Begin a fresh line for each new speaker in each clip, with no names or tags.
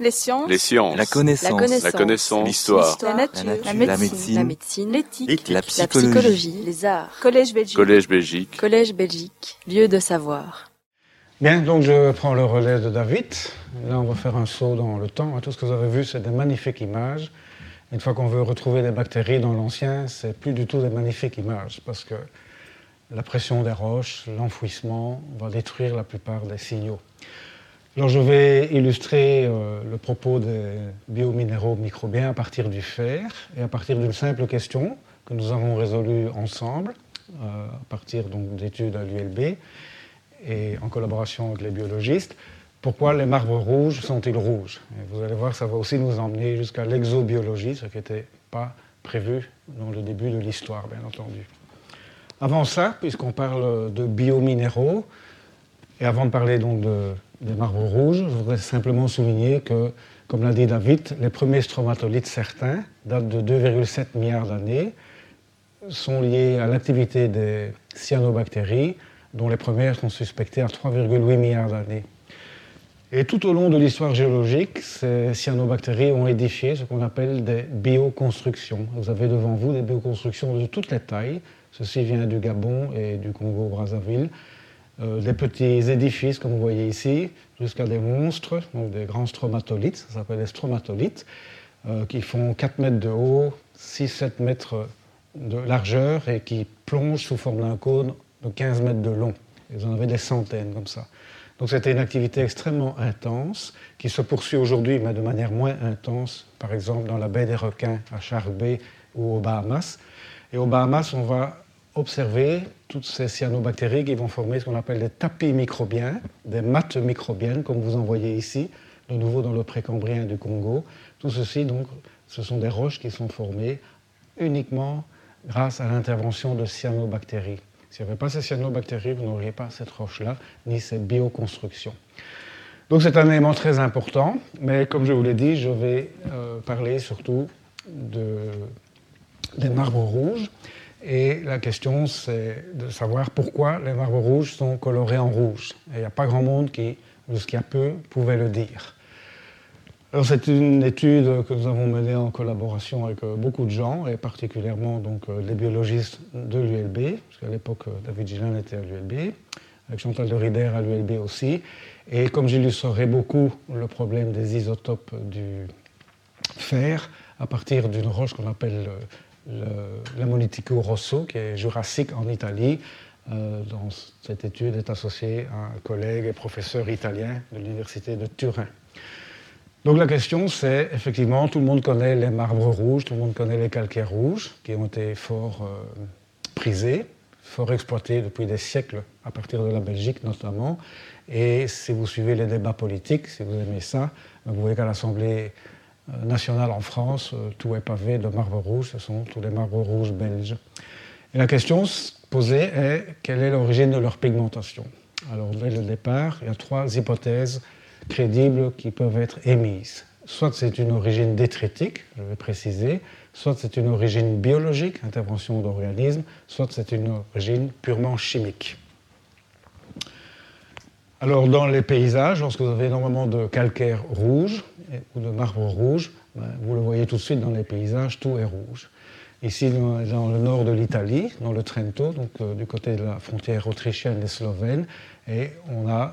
Les sciences.
Les sciences.
La connaissance.
La connaissance.
La connaissance. L'histoire.
La nature.
La
La
nature.
médecine.
La médecine.
L'éthique.
La psychologie.
Les arts. Collège Belgique.
Collège Belgique.
Collège Belgique. Lieu de savoir.
Bien, donc je prends le relais de David. Là, on va faire un saut dans le temps. Tout ce que vous avez vu, c'est des magnifiques images. Une fois qu'on veut retrouver des bactéries dans l'ancien, c'est plus du tout des magnifiques images parce que la pression des roches, l'enfouissement va détruire la plupart des signaux. Alors, je vais illustrer euh, le propos des biominéraux microbiens à partir du fer et à partir d'une simple question que nous avons résolue ensemble euh, à partir d'études à l'ULB et en collaboration avec les biologistes. Pourquoi les marbres rouges sont-ils rouges? Vous allez voir, ça va aussi nous emmener jusqu'à l'exobiologie, ce qui n'était pas prévu dans le début de l'histoire, bien entendu. Avant ça, puisqu'on parle de biominéraux, et avant de parler donc de- des marbres rouges, je voudrais simplement souligner que, comme l'a dit David, les premiers stromatolites certains datent de 2,7 milliards d'années, sont liés à l'activité des cyanobactéries, dont les premières sont suspectées à 3,8 milliards d'années. Et tout au long de l'histoire géologique, ces cyanobactéries ont édifié ce qu'on appelle des bioconstructions. Vous avez devant vous des bioconstructions de toutes les tailles. Ceci vient du Gabon et du Congo-Brazzaville. Euh, des petits édifices, comme vous voyez ici, jusqu'à des monstres, donc des grands stromatolites, ça s'appelle des stromatolites, euh, qui font 4 mètres de haut, 6-7 mètres de largeur et qui plongent sous forme d'un cône de 15 mètres de long. Ils en avaient des centaines comme ça. Donc c'était une activité extrêmement intense qui se poursuit aujourd'hui, mais de manière moins intense, par exemple dans la baie des requins à Shark Bay ou aux Bahamas. Et aux Bahamas, on va observer toutes ces cyanobactéries qui vont former ce qu'on appelle des tapis microbiens, des mattes microbiennes, comme vous en voyez ici, de nouveau dans le précambrien du Congo. Tout ceci, donc, ce sont des roches qui sont formées uniquement grâce à l'intervention de cyanobactéries. S'il n'y avait pas ces cyanobactéries, vous n'auriez pas cette roche-là, ni cette bioconstruction. Donc c'est un élément très important, mais comme je vous l'ai dit, je vais euh, parler surtout de, des marbres rouges. Et la question, c'est de savoir pourquoi les marbres rouges sont colorés en rouge. Il n'y a pas grand monde qui, jusqu'à peu, pouvait le dire. Alors c'est une étude que nous avons menée en collaboration avec euh, beaucoup de gens, et particulièrement donc, euh, les biologistes de l'ULB, parce qu'à l'époque euh, David Gillin était à l'ULB, avec Chantal de Rider à l'ULB aussi. Et comme j'illustrerai beaucoup le problème des isotopes du fer, à partir d'une roche qu'on appelle le, le, l'Ammonitico rosso, qui est jurassique en Italie, euh, dans cette étude est associé à un collègue et professeur italien de l'université de Turin. Donc la question, c'est effectivement, tout le monde connaît les marbres rouges, tout le monde connaît les calcaires rouges, qui ont été fort euh, prisés, fort exploités depuis des siècles, à partir de la Belgique notamment. Et si vous suivez les débats politiques, si vous aimez ça, vous voyez qu'à l'Assemblée euh, nationale en France, euh, tout est pavé de marbre rouge, ce sont tous les marbres rouges belges. Et la question posée est quelle est l'origine de leur pigmentation? Alors dès le départ, il y a trois hypothèses crédibles qui peuvent être émises. Soit c'est une origine détritique, je vais préciser, soit c'est une origine biologique, intervention d'organismes, soit c'est une origine purement chimique. Alors dans les paysages, lorsque vous avez énormément de calcaire rouge ou de marbre rouge, ben, vous le voyez tout de suite dans les paysages, tout est rouge. Ici, dans, le nord de l'Italie, dans le Trento, donc euh, du côté de la frontière autrichienne et slovène, et on a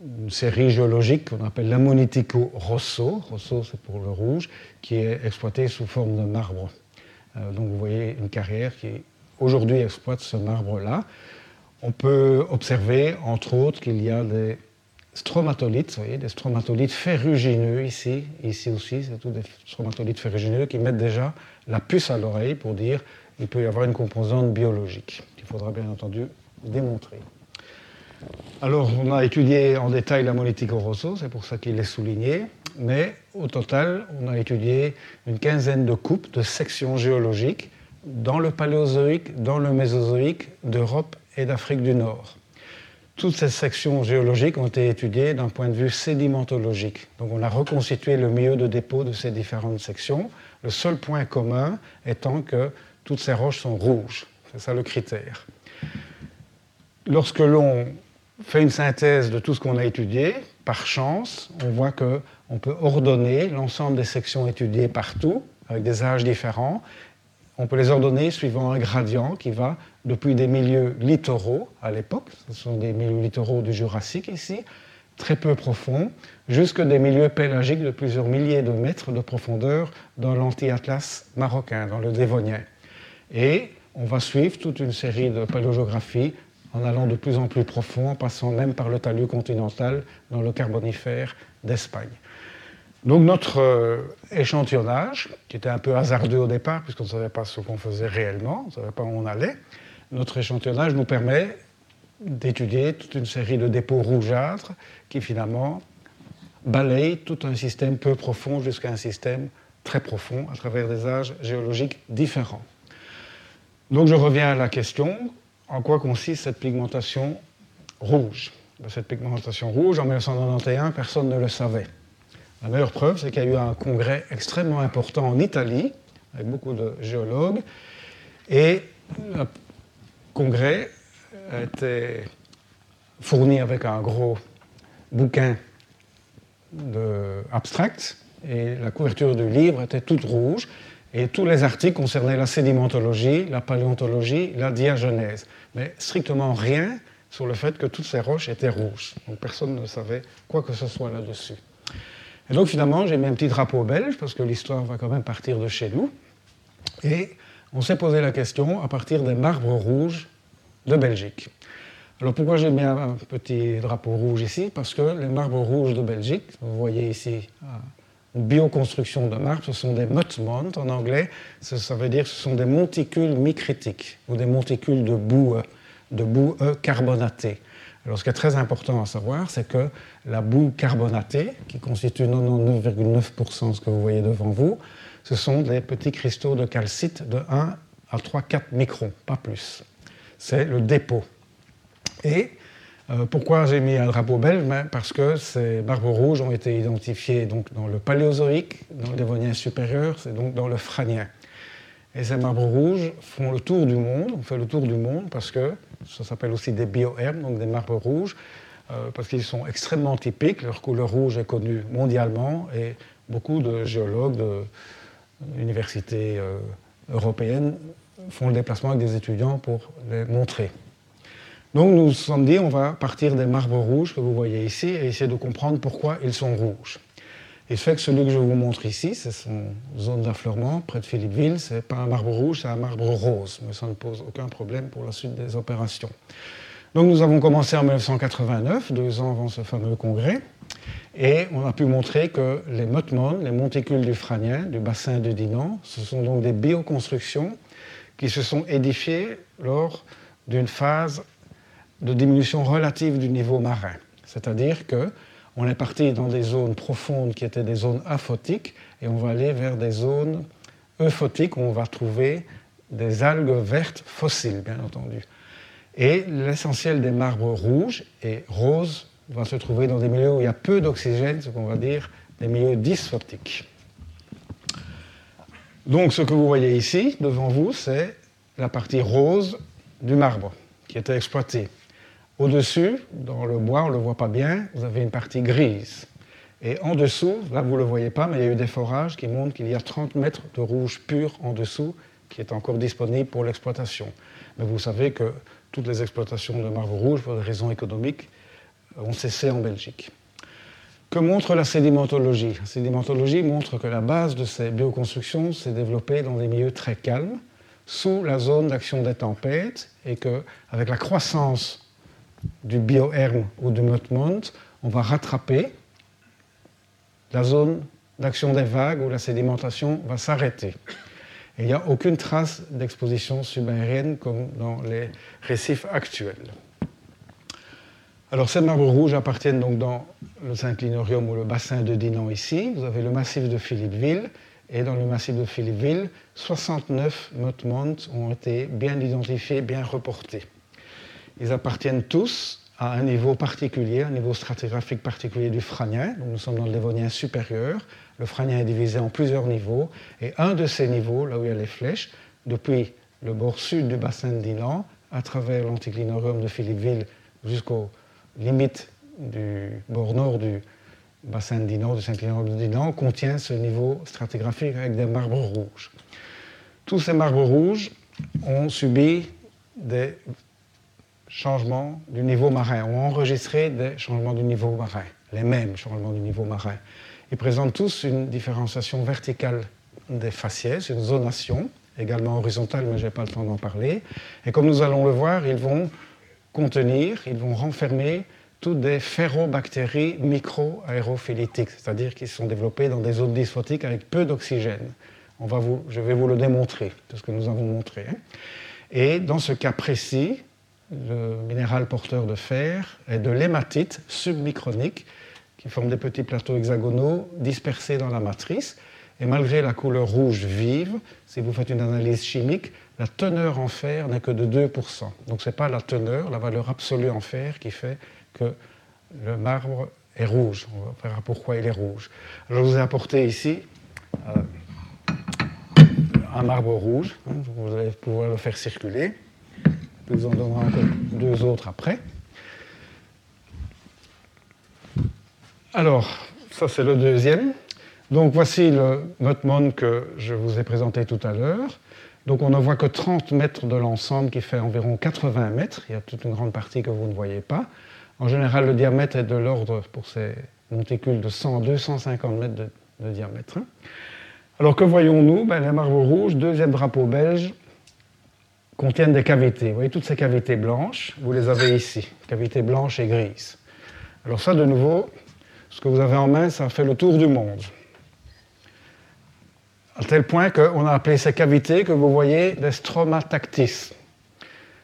une série géologique qu'on appelle l'Ammonitico rosso, rosso c'est pour le rouge, qui est exploitée sous forme de marbre. Euh, donc vous voyez une carrière qui aujourd'hui exploite ce marbre-là. On peut observer, entre autres, qu'il y a des stromatolites, vous voyez, des stromatolites ferrugineux ici, ici aussi, c'est tous des stromatolites ferrugineux qui mettent déjà la puce à l'oreille pour dire qu'il peut y avoir une composante biologique, qu'il faudra bien entendu démontrer. Alors, on a étudié en détail la Monitico rosso, c'est pour ça qu'il est souligné, mais au total, on a étudié une quinzaine de coupes, de sections géologiques dans le Paléozoïque, dans le Mésozoïque, d'Europe et d'Afrique du Nord. Toutes ces sections géologiques ont été étudiées d'un point de vue sédimentologique. Donc on a reconstitué le milieu de dépôt de ces différentes sections, le seul point commun étant que toutes ces roches sont rouges. C'est ça le critère. Lorsque l'on fait une synthèse de tout ce qu'on a étudié, par chance, on voit qu'on peut ordonner l'ensemble des sections étudiées partout, avec des âges différents. On peut les ordonner suivant un gradient qui va depuis des milieux littoraux à l'époque, ce sont des milieux littoraux du Jurassique ici, très peu profonds, jusque des milieux pélagiques de plusieurs milliers de mètres de profondeur dans l'anti-atlas marocain, dans le Dévonien. Et on va suivre toute une série de paléographies en allant de plus en plus profond, en passant même par le talus continental dans le Carbonifère d'Espagne. Donc notre euh, échantillonnage, qui était un peu hasardeux au départ, puisqu'on ne savait pas ce qu'on faisait réellement, on ne savait pas où on allait, notre échantillonnage nous permet d'étudier toute une série de dépôts rougeâtres qui finalement balayent tout un système peu profond jusqu'à un système très profond à travers des âges géologiques différents. Donc je reviens à la question, en quoi consiste cette pigmentation rouge? Ben, Cette pigmentation rouge, en 1991, personne ne le savait. La meilleure preuve, c'est qu'il y a eu un congrès extrêmement important en Italie, avec beaucoup de géologues, et congrès était fourni avec un gros bouquin abstract, et la couverture du livre était toute rouge, et tous les articles concernaient la sédimentologie, la paléontologie, la diagenèse, mais strictement rien sur le fait que toutes ces roches étaient rouges. Donc personne ne savait quoi que ce soit là-dessus. Et donc finalement, j'ai mis un petit drapeau belge, parce que l'histoire va quand même partir de chez nous. Et on s'est posé la question à partir des marbres rouges de Belgique. Alors pourquoi j'ai mis un petit drapeau rouge ici? Parce que les marbres rouges de Belgique, vous voyez ici une bioconstruction de marbre, ce sont des mutmont en anglais, ça veut dire ce sont des monticules micritiques ou des monticules de boue, de boue carbonatée. Alors ce qui est très important à savoir, c'est que la boue carbonatée, qui constitue 99,9% de ce que vous voyez devant vous, ce sont des petits cristaux de calcite de 1 à 3, 4 microns, pas plus. C'est le dépôt. Et euh, pourquoi j'ai mis un drapeau belge? Ben, Parce que ces barbes rouges ont été identifiées donc, dans le Paléozoïque, dans le Dévonien supérieur, c'est donc dans le Franien. Et ces marbres rouges font le tour du monde, on fait le tour du monde parce que ça s'appelle aussi des biohermes, donc des marbres rouges, euh, parce qu'ils sont extrêmement typiques, leur couleur rouge est connue mondialement et beaucoup de géologues d'universités euh, européennes font le déplacement avec des étudiants pour les montrer. Donc nous nous sommes dit, on va partir des marbres rouges que vous voyez ici et essayer de comprendre pourquoi ils sont rouges. Il se fait que celui que je vous montre ici, c'est son zone d'affleurement près de Philippeville. Ce n'est pas un marbre rouge, c'est un marbre rose, mais ça ne pose aucun problème pour la suite des opérations. Donc nous avons commencé en 1989, deux ans avant ce fameux congrès, et on a pu montrer que les mutmons, les monticules du Franien, du bassin de Dinan, ce sont donc des bioconstructions qui se sont édifiées lors d'une phase de diminution relative du niveau marin. C'est-à-dire qu'on est parti dans des zones profondes qui étaient des zones aphotiques et on va aller vers des zones euphotiques où on va trouver des algues vertes fossiles, bien entendu. Et l'essentiel des marbres rouges et roses va se trouver dans des milieux où il y a peu d'oxygène, ce qu'on va dire des milieux dysphotiques. Donc ce que vous voyez ici devant vous, c'est la partie rose du marbre qui était exploitée. Au-dessus, dans le bois, on ne le voit pas bien, vous avez une partie grise. Et en dessous, là vous ne le voyez pas, mais il y a eu des forages qui montrent qu'il y a 30 mètres de rouge pur en dessous qui est encore disponible pour l'exploitation. Mais vous savez que toutes les exploitations de marbre rouge, pour des raisons économiques, ont cessé en Belgique. Que montre la sédimentologie? La sédimentologie montre que la base de ces bioconstructions s'est développée dans des milieux très calmes, sous la zone d'action des tempêtes, et qu'avec la croissance du bioherme ou du Motmont, on va rattraper la zone d'action des vagues où la sédimentation va s'arrêter. Il n'y a aucune trace d'exposition subaérienne comme dans les récifs actuels. Alors ces marbres rouges appartiennent donc dans le Synclinorium ou le bassin de Dinan ici. Vous avez le massif de Philippeville et dans le massif de Philippeville, 69 Motmont ont été bien identifiés, bien reportés. Ils appartiennent tous à un niveau particulier, un niveau stratigraphique particulier du Franien. nous sommes dans le Dévonien supérieur. Le Franien est divisé en plusieurs niveaux. Et un de ces niveaux, là où il y a les flèches, depuis le bord sud du bassin de Dinan, à travers l'anticlinorium de Philippeville jusqu'aux limites du bord nord du bassin de Dinan, du Saint-Client de Dinan, contient ce niveau stratigraphique avec des marbres rouges. Tous ces marbres rouges ont subi des changements du niveau marin, ont enregistré des changements du niveau marin, les mêmes changements du niveau marin. Ils présentent tous une différenciation verticale des faciès, une zonation, également horizontale, mais je n'ai pas le temps d'en parler. Et comme nous allons le voir, ils vont contenir, ils vont renfermer toutes des ferrobactéries micro-aérophilitiques, c'est-à-dire qui sont développées dans des zones dysphotiques avec peu d'oxygène. je vais vous le démontrer, tout ce que nous avons montré. Hein. Et dans ce cas précis, le minéral porteur de fer est de l'hématite submicronique qui forme des petits plateaux hexagonaux dispersés dans la matrice. Et malgré la couleur rouge vive, si vous faites une analyse chimique, la teneur en fer n'est que de 2%. Donc ce n'est pas la teneur, la valeur absolue en fer qui fait que le marbre est rouge. On verra pourquoi il est rouge. Je vous ai apporté ici euh, un marbre rouge. Hein, vous allez pouvoir le faire circuler. Je vous en donnerai encore deux autres après. Alors, ça c'est le deuxième. Donc voici le Motmon que je vous ai présenté tout à l'heure. Donc on ne voit que 30 mètres de l'ensemble qui fait environ 80 mètres. Il y a toute une grande partie que vous ne voyez pas. En général, le diamètre est de l'ordre pour ces monticules de 100 250 mètres de, diamètre. Alors que voyons-nous? Ben, Les marbres rouges, deuxième drapeau belge, contiennent des cavités. Vous voyez toutes ces cavités blanches, vous les avez ici, cavités blanches et grises. Alors ça, de nouveau, ce que vous avez en main, ça fait le tour du monde. À tel point qu'on a appelé ces cavités que vous voyez des stromatactis.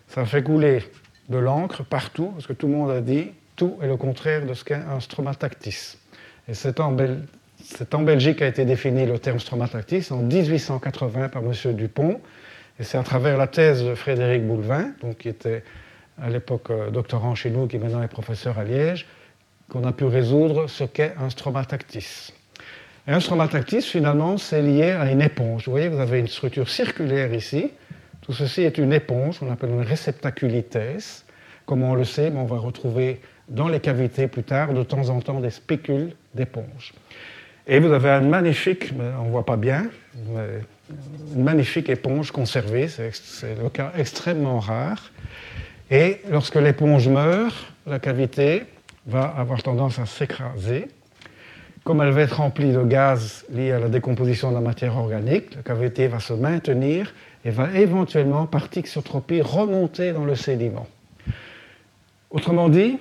Ça fait couler de l'encre partout, parce que tout le monde a dit tout est le contraire de ce qu'est un stromatactis. Et c'est en, Belgique qu'a été défini le terme stromatactis en 1880 par M. Dupont, et c'est à travers la thèse de Frédéric Boulevin, qui était à l'époque euh, doctorant chez nous, qui maintenant est professeur à Liège, qu'on a pu résoudre ce qu'est un stromatactis. Et un stromatactis, finalement, c'est lié à une éponge. Vous voyez, vous avez une structure circulaire ici, tout ceci est une éponge, on appelle une réceptaculites. Comme on le sait, on va retrouver dans les cavités plus tard de temps en temps des spécules d'éponge. Et vous avez une magnifique, on ne voit pas bien, une magnifique éponge conservée, c'est le cas extrêmement rare. Et lorsque l'éponge meurt, la cavité va avoir tendance à s'écraser. Comme elle va être remplie de gaz liés à la décomposition de la matière organique, la cavité va se maintenir et va éventuellement, par tixotropie, remonter dans le sédiment. Autrement dit,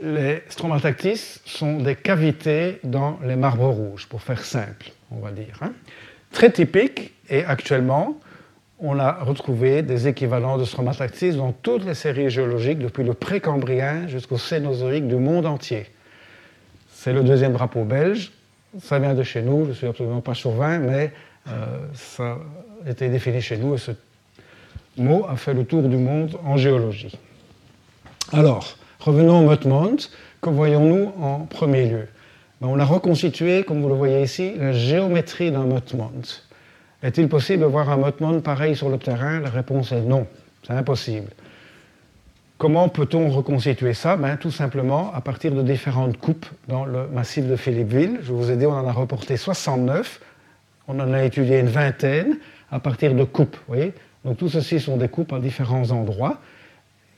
les stromatactis sont des cavités dans les marbres rouges, pour faire simple, on va dire. Hein. Très typique, et actuellement, on a retrouvé des équivalents de stromatactis dans toutes les séries géologiques, depuis le précambrien jusqu'au cénozoïque du monde entier. C'est le deuxième drapeau belge, ça vient de chez nous, je ne suis absolument pas chauvin, mais euh, ça a été défini chez nous et ce mot a fait le tour du monde en géologie. Alors, revenons au Motmont. Que voyons-nous en premier lieu? Ben, On a reconstitué, comme vous le voyez ici, la géométrie d'un Motmont. Est-il possible de voir un Motmont pareil sur le terrain? La réponse est non, c'est impossible. Comment peut-on reconstituer ça? Ben, Tout simplement à partir de différentes coupes dans le massif de Philippeville. Je vous ai dit, on en a reporté 69 on en a étudié une vingtaine à partir de coupes. Voyez? Donc tout ceci sont des coupes à différents endroits.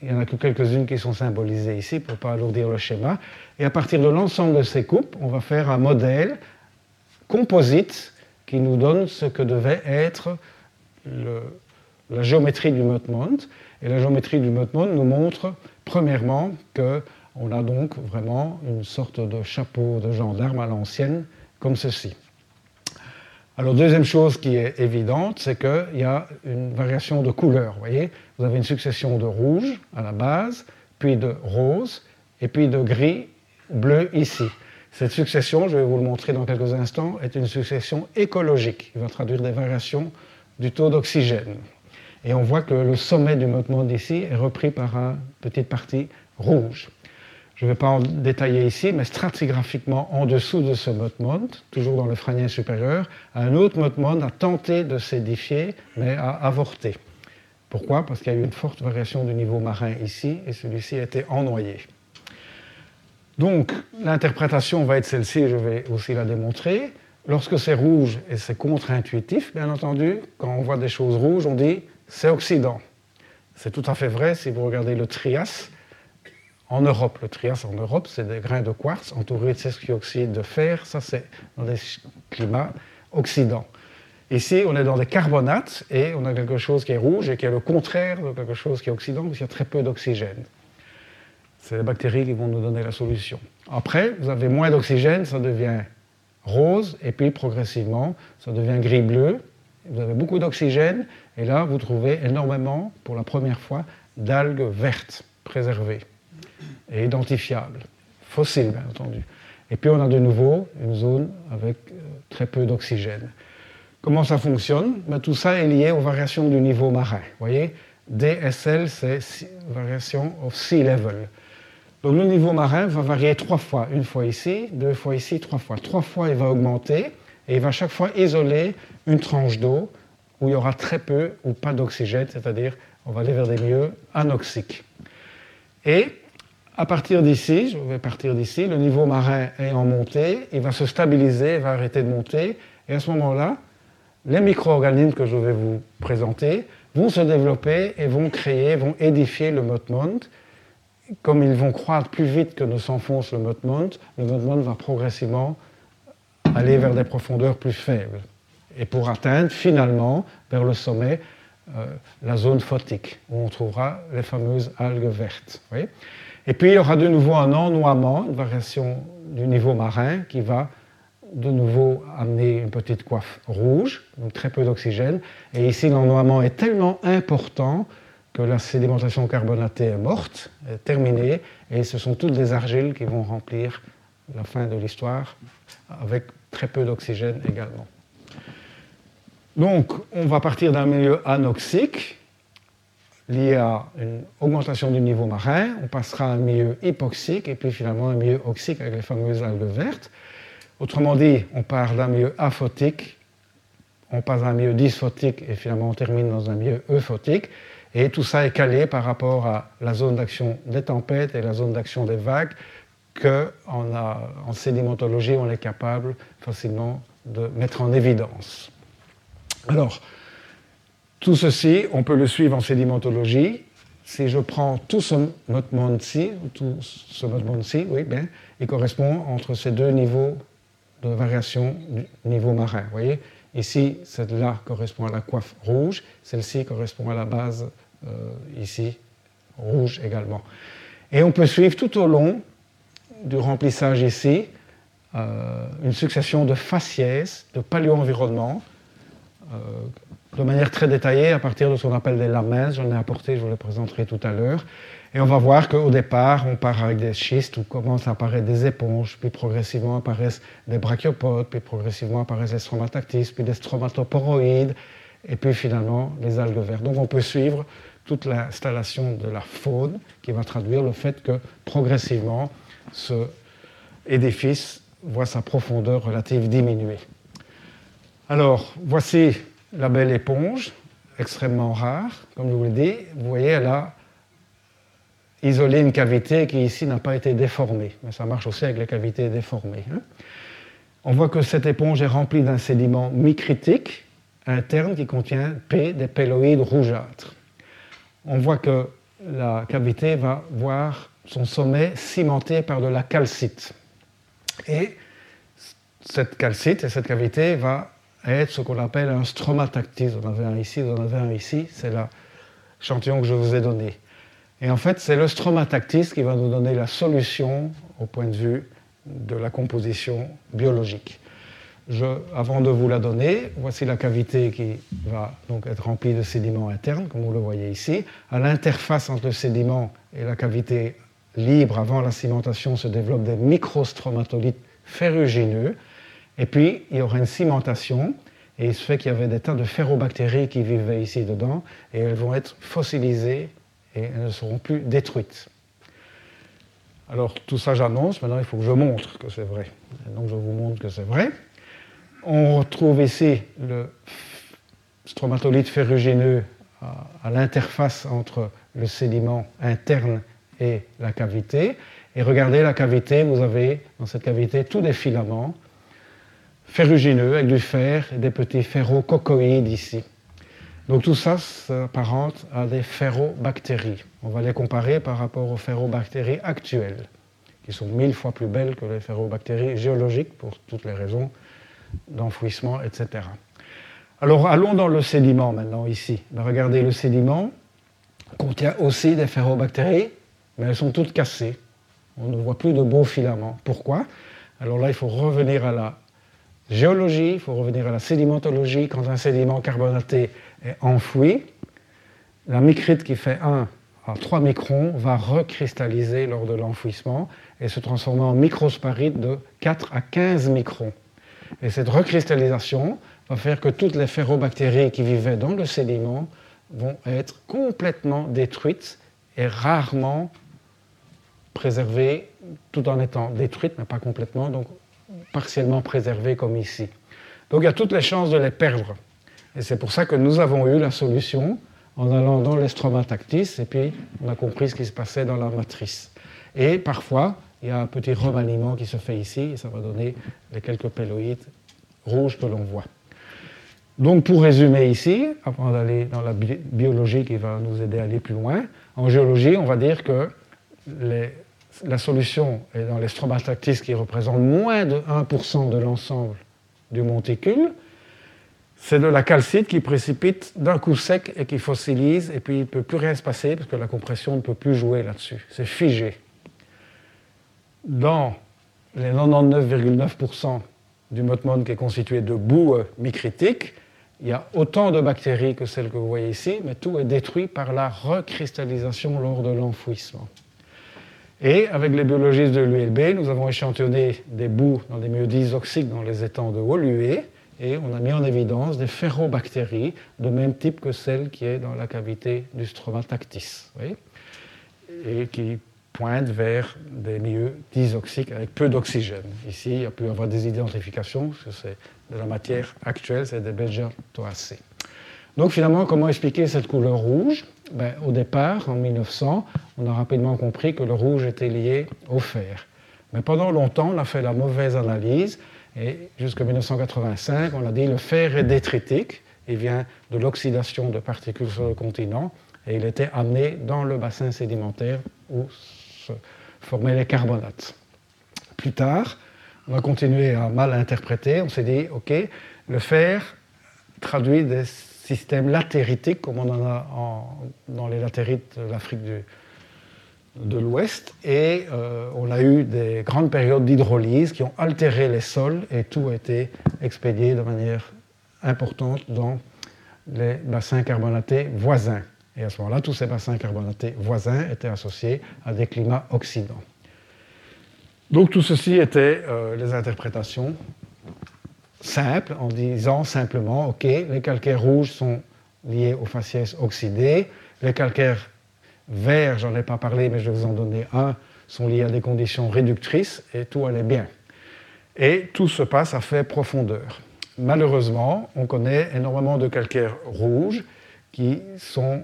Il n'y en a que quelques-unes qui sont symbolisées ici pour ne pas alourdir le schéma. Et à partir de l'ensemble de ces coupes, on va faire un modèle composite qui nous donne ce que devait être la géométrie du Motmont. Et la géométrie du Motmont nous montre, premièrement, qu'on a donc vraiment une sorte de chapeau de gendarme à l'ancienne, comme ceci. Alors, deuxième chose qui est évidente, c'est qu'il y a une variation de couleur. Vous voyez, vous avez une succession de rouge à la base, puis de rose, et puis de gris, bleu ici. Cette succession, je vais vous le montrer dans quelques instants, est une succession écologique. Il va traduire des variations du taux d'oxygène. Et on voit que le sommet du mouvement ici est repris par une petite partie rouge. Je ne vais pas en détailler ici, mais stratigraphiquement, en dessous de ce Motmont, toujours dans le Franien supérieur, un autre Motmont a tenté de s'édifier, mais a avorté. Pourquoi? Parce qu'il y a eu une forte variation du niveau marin ici, et celui-ci a été ennoyé. Donc, l'interprétation va être celle-ci, je vais aussi la démontrer. Lorsque c'est rouge et c'est contre-intuitif, bien entendu, quand on voit des choses rouges, on dit c'est Occident. C'est tout à fait vrai si vous regardez le Trias en Europe. Le Trias en Europe, c'est des grains de quartz entourés de sesquioxyde de fer. Ça, c'est dans des climats Occident. Ici, on est dans des carbonates et on a quelque chose qui est rouge et qui est le contraire de quelque chose qui est Occident, parce qu'il y a très peu d'oxygène. C'est les bactéries qui vont nous donner la solution. Après, vous avez moins d'oxygène, ça devient rose, et puis progressivement, ça devient gris-bleu. Vous avez beaucoup d'oxygène, et là, vous trouvez énormément, pour la première fois, d'algues vertes préservées et identifiables, fossiles bien entendu. Et puis on a de nouveau une zone avec euh, très peu d'oxygène. Comment ça fonctionne? Ben, Tout ça est lié aux variations du niveau marin. Vous voyez, DSL, c'est variation of sea level. Donc le niveau marin va varier trois fois. Une fois ici, deux fois ici, trois fois. Trois fois, il va augmenter et il va chaque fois isoler une tranche d'eau où il y aura très peu ou pas d'oxygène, c'est-à-dire on va aller vers des milieux anoxiques. Et à partir d'ici, je vais partir d'ici, le niveau marin est en montée, il va se stabiliser, il va arrêter de monter, et à ce moment-là, les micro-organismes que je vais vous présenter vont se développer et vont créer, vont édifier le Motmont. Comme ils vont croître plus vite que ne s'enfonce le Motmont, le Motmont va progressivement aller vers des profondeurs plus faibles. Et pour atteindre finalement vers le sommet euh, la zone photique, où on trouvera les fameuses algues vertes. et puis il y aura de nouveau un ennoiement, une variation du niveau marin qui va de nouveau amener une petite coiffe rouge, donc très peu d'oxygène. Et ici, l'ennoiement est tellement important que la sédimentation carbonatée est morte, terminée, et ce sont toutes des argiles qui vont remplir la fin de l'histoire, avec très peu d'oxygène également. Donc, on va partir d'un milieu anoxique, lié à une augmentation du niveau marin, on passera à un milieu hypoxique, et puis finalement un milieu oxique avec les fameuses algues vertes. Autrement dit, on part d'un milieu aphotique, on passe à un milieu dysphotique et finalement on termine dans un milieu euphotique. Et tout ça est calé par rapport à la zone d'action des tempêtes et la zone d'action des vagues qu'en en sédimentologie, on est capable facilement de mettre en évidence. Alors, tout ceci, on peut le suivre en sédimentologie. Si je prends tout ce monde-ci, tout ce monde-ci, oui, bien, il correspond entre ces deux niveaux de variation du niveau marin. Vous voyez, ici, celle-là correspond à la coiffe rouge, celle-ci correspond à la base, euh, ici, rouge également. Et on peut suivre tout au long du remplissage ici euh, une succession de faciès, de paléo-environnement, euh, de manière très détaillée à partir de ce qu'on appelle des lamins. J'en ai apporté, je vous les présenterai tout à l'heure. Et on va voir qu'au départ, on part avec des schistes où commencent à apparaître des éponges, puis progressivement apparaissent des brachiopodes, puis progressivement apparaissent les stromatactis, puis des stromatoporoïdes, et puis finalement les algues vertes. Donc on peut suivre toute l'installation de la faune qui va traduire le fait que progressivement ce édifice voit sa profondeur relative diminuer. Alors voici la belle éponge, extrêmement rare, comme je vous l'ai dit. Vous voyez, elle a isolé une cavité qui ici n'a pas été déformée. Mais ça marche aussi avec les cavités déformées. Hein. On voit que cette éponge est remplie d'un sédiment micritique interne qui contient P, des péloïdes rougeâtres. On voit que la cavité va voir son sommet cimenté par de la calcite. Et cette calcite et cette cavité va être ce qu'on appelle un stromatactis. On en avait un ici, on en avait un ici, c'est l'échantillon que je vous ai donné. Et en fait, c'est le stromatactis qui va nous donner la solution au point de vue de la composition biologique. avant de vous la donner, voici la cavité qui va donc être remplie de sédiments internes, comme vous le voyez ici. À l'interface entre le sédiment et la cavité libre avant la cimentation se développent des microstromatolites ferrugineux. Et puis, il y aura une cimentation, et il se fait qu'il y avait des tas de ferrobactéries qui vivaient ici dedans, et elles vont être fossilisées et elles ne seront plus détruites. Alors tout ça j'annonce, maintenant il faut que je montre que c'est vrai. donc je vous montre que c'est vrai. On retrouve ici le stromatolite ferrugineux à, l'interface entre le sédiment interne et la cavité. Et regardez la cavité, vous avez dans cette cavité tous des filaments ferrugineux avec du fer et des petits ferrococoïdes ici. Donc tout ça s'apparente à des ferrobactéries. On va les comparer par rapport aux ferrobactéries actuelles, qui sont mille fois plus belles que les ferrobactéries géologiques pour toutes les raisons d'enfouissement, etc. Alors allons dans le sédiment maintenant ici. Ben, regardez, le sédiment contient aussi des ferrobactéries, mais elles sont toutes cassées. On ne voit plus de beaux filaments. Pourquoi? Alors là, il faut revenir à la géologie, il faut revenir à la sédimentologie. Quand un sédiment carbonaté est enfoui, la micrite qui fait 1 à 3 microns va recristalliser lors de l'enfouissement et se transformer en microsparite de 4 à 15 microns. Et cette recristallisation va faire que toutes les ferrobactéries qui vivaient dans le sédiment vont être complètement détruites et rarement préservées tout en étant détruites, mais pas complètement, donc partiellement préservées comme ici. Donc il y a toutes les chances de les perdre. Et c'est pour ça que nous avons eu la solution en allant dans l'estromatactis et puis on a compris ce qui se passait dans la matrice. Et parfois, il y a un petit remaniement qui se fait ici et ça va donner les quelques péloïdes rouges que l'on voit. Donc pour résumer ici, avant d'aller dans la biologie qui va nous aider à aller plus loin, en géologie, on va dire que la solution est dans les stromatactis qui représentent moins de 1% de l'ensemble du monticule. C'est de la calcite qui précipite d'un coup sec et qui fossilise, et puis il ne peut plus rien se passer parce que la compression ne peut plus jouer là-dessus. C'est figé. Dans les 99,9% du motmon qui est constitué de boue micritique, il y a autant de bactéries que celles que vous voyez ici, mais tout est détruit par la recristallisation lors de l'enfouissement. Et avec les biologistes de l'ULB, nous avons échantillonné des boues dans des milieux disoxiques dans les étangs de Woluwe, et on a mis en évidence des ferrobactéries de même type que celle qui est dans la cavité du stromatactis, et qui pointent vers des milieux disoxiques avec peu d'oxygène. Ici, il y a pu y avoir des identifications, parce que c'est de la matière actuelle, c'est des bégertoacées. Donc finalement, comment expliquer cette couleur rouge? Ben, Au départ, en 1900, on a rapidement compris que le rouge était lié au fer. Mais pendant longtemps, on a fait la mauvaise analyse et jusqu'en 1985, on a dit le fer est détritique, il vient de l'oxydation de particules sur le continent et il était amené dans le bassin sédimentaire où se formaient les carbonates. Plus tard, on a continué à mal interpréter. On s'est dit, OK, le fer traduit des systèmes latéritiques, comme on en a dans les latérites de l'Afrique de l'Ouest, et euh, on a eu des grandes périodes d'hydrolyse qui ont altéré les sols, et tout a été expédié de manière importante dans les bassins carbonatés voisins. Et à ce moment-là, tous ces bassins carbonatés voisins étaient associés à des climats oxydants. Donc tout ceci était euh, les interprétations simples en disant simplement, OK, les calcaires rouges sont liés aux faciès oxydés, les calcaires verts, j'en ai pas parlé, mais je vais vous en donner un, sont liés à des conditions réductrices et tout allait bien. Et tout se passe à faible profondeur. Malheureusement, on connaît énormément de calcaires rouges qui sont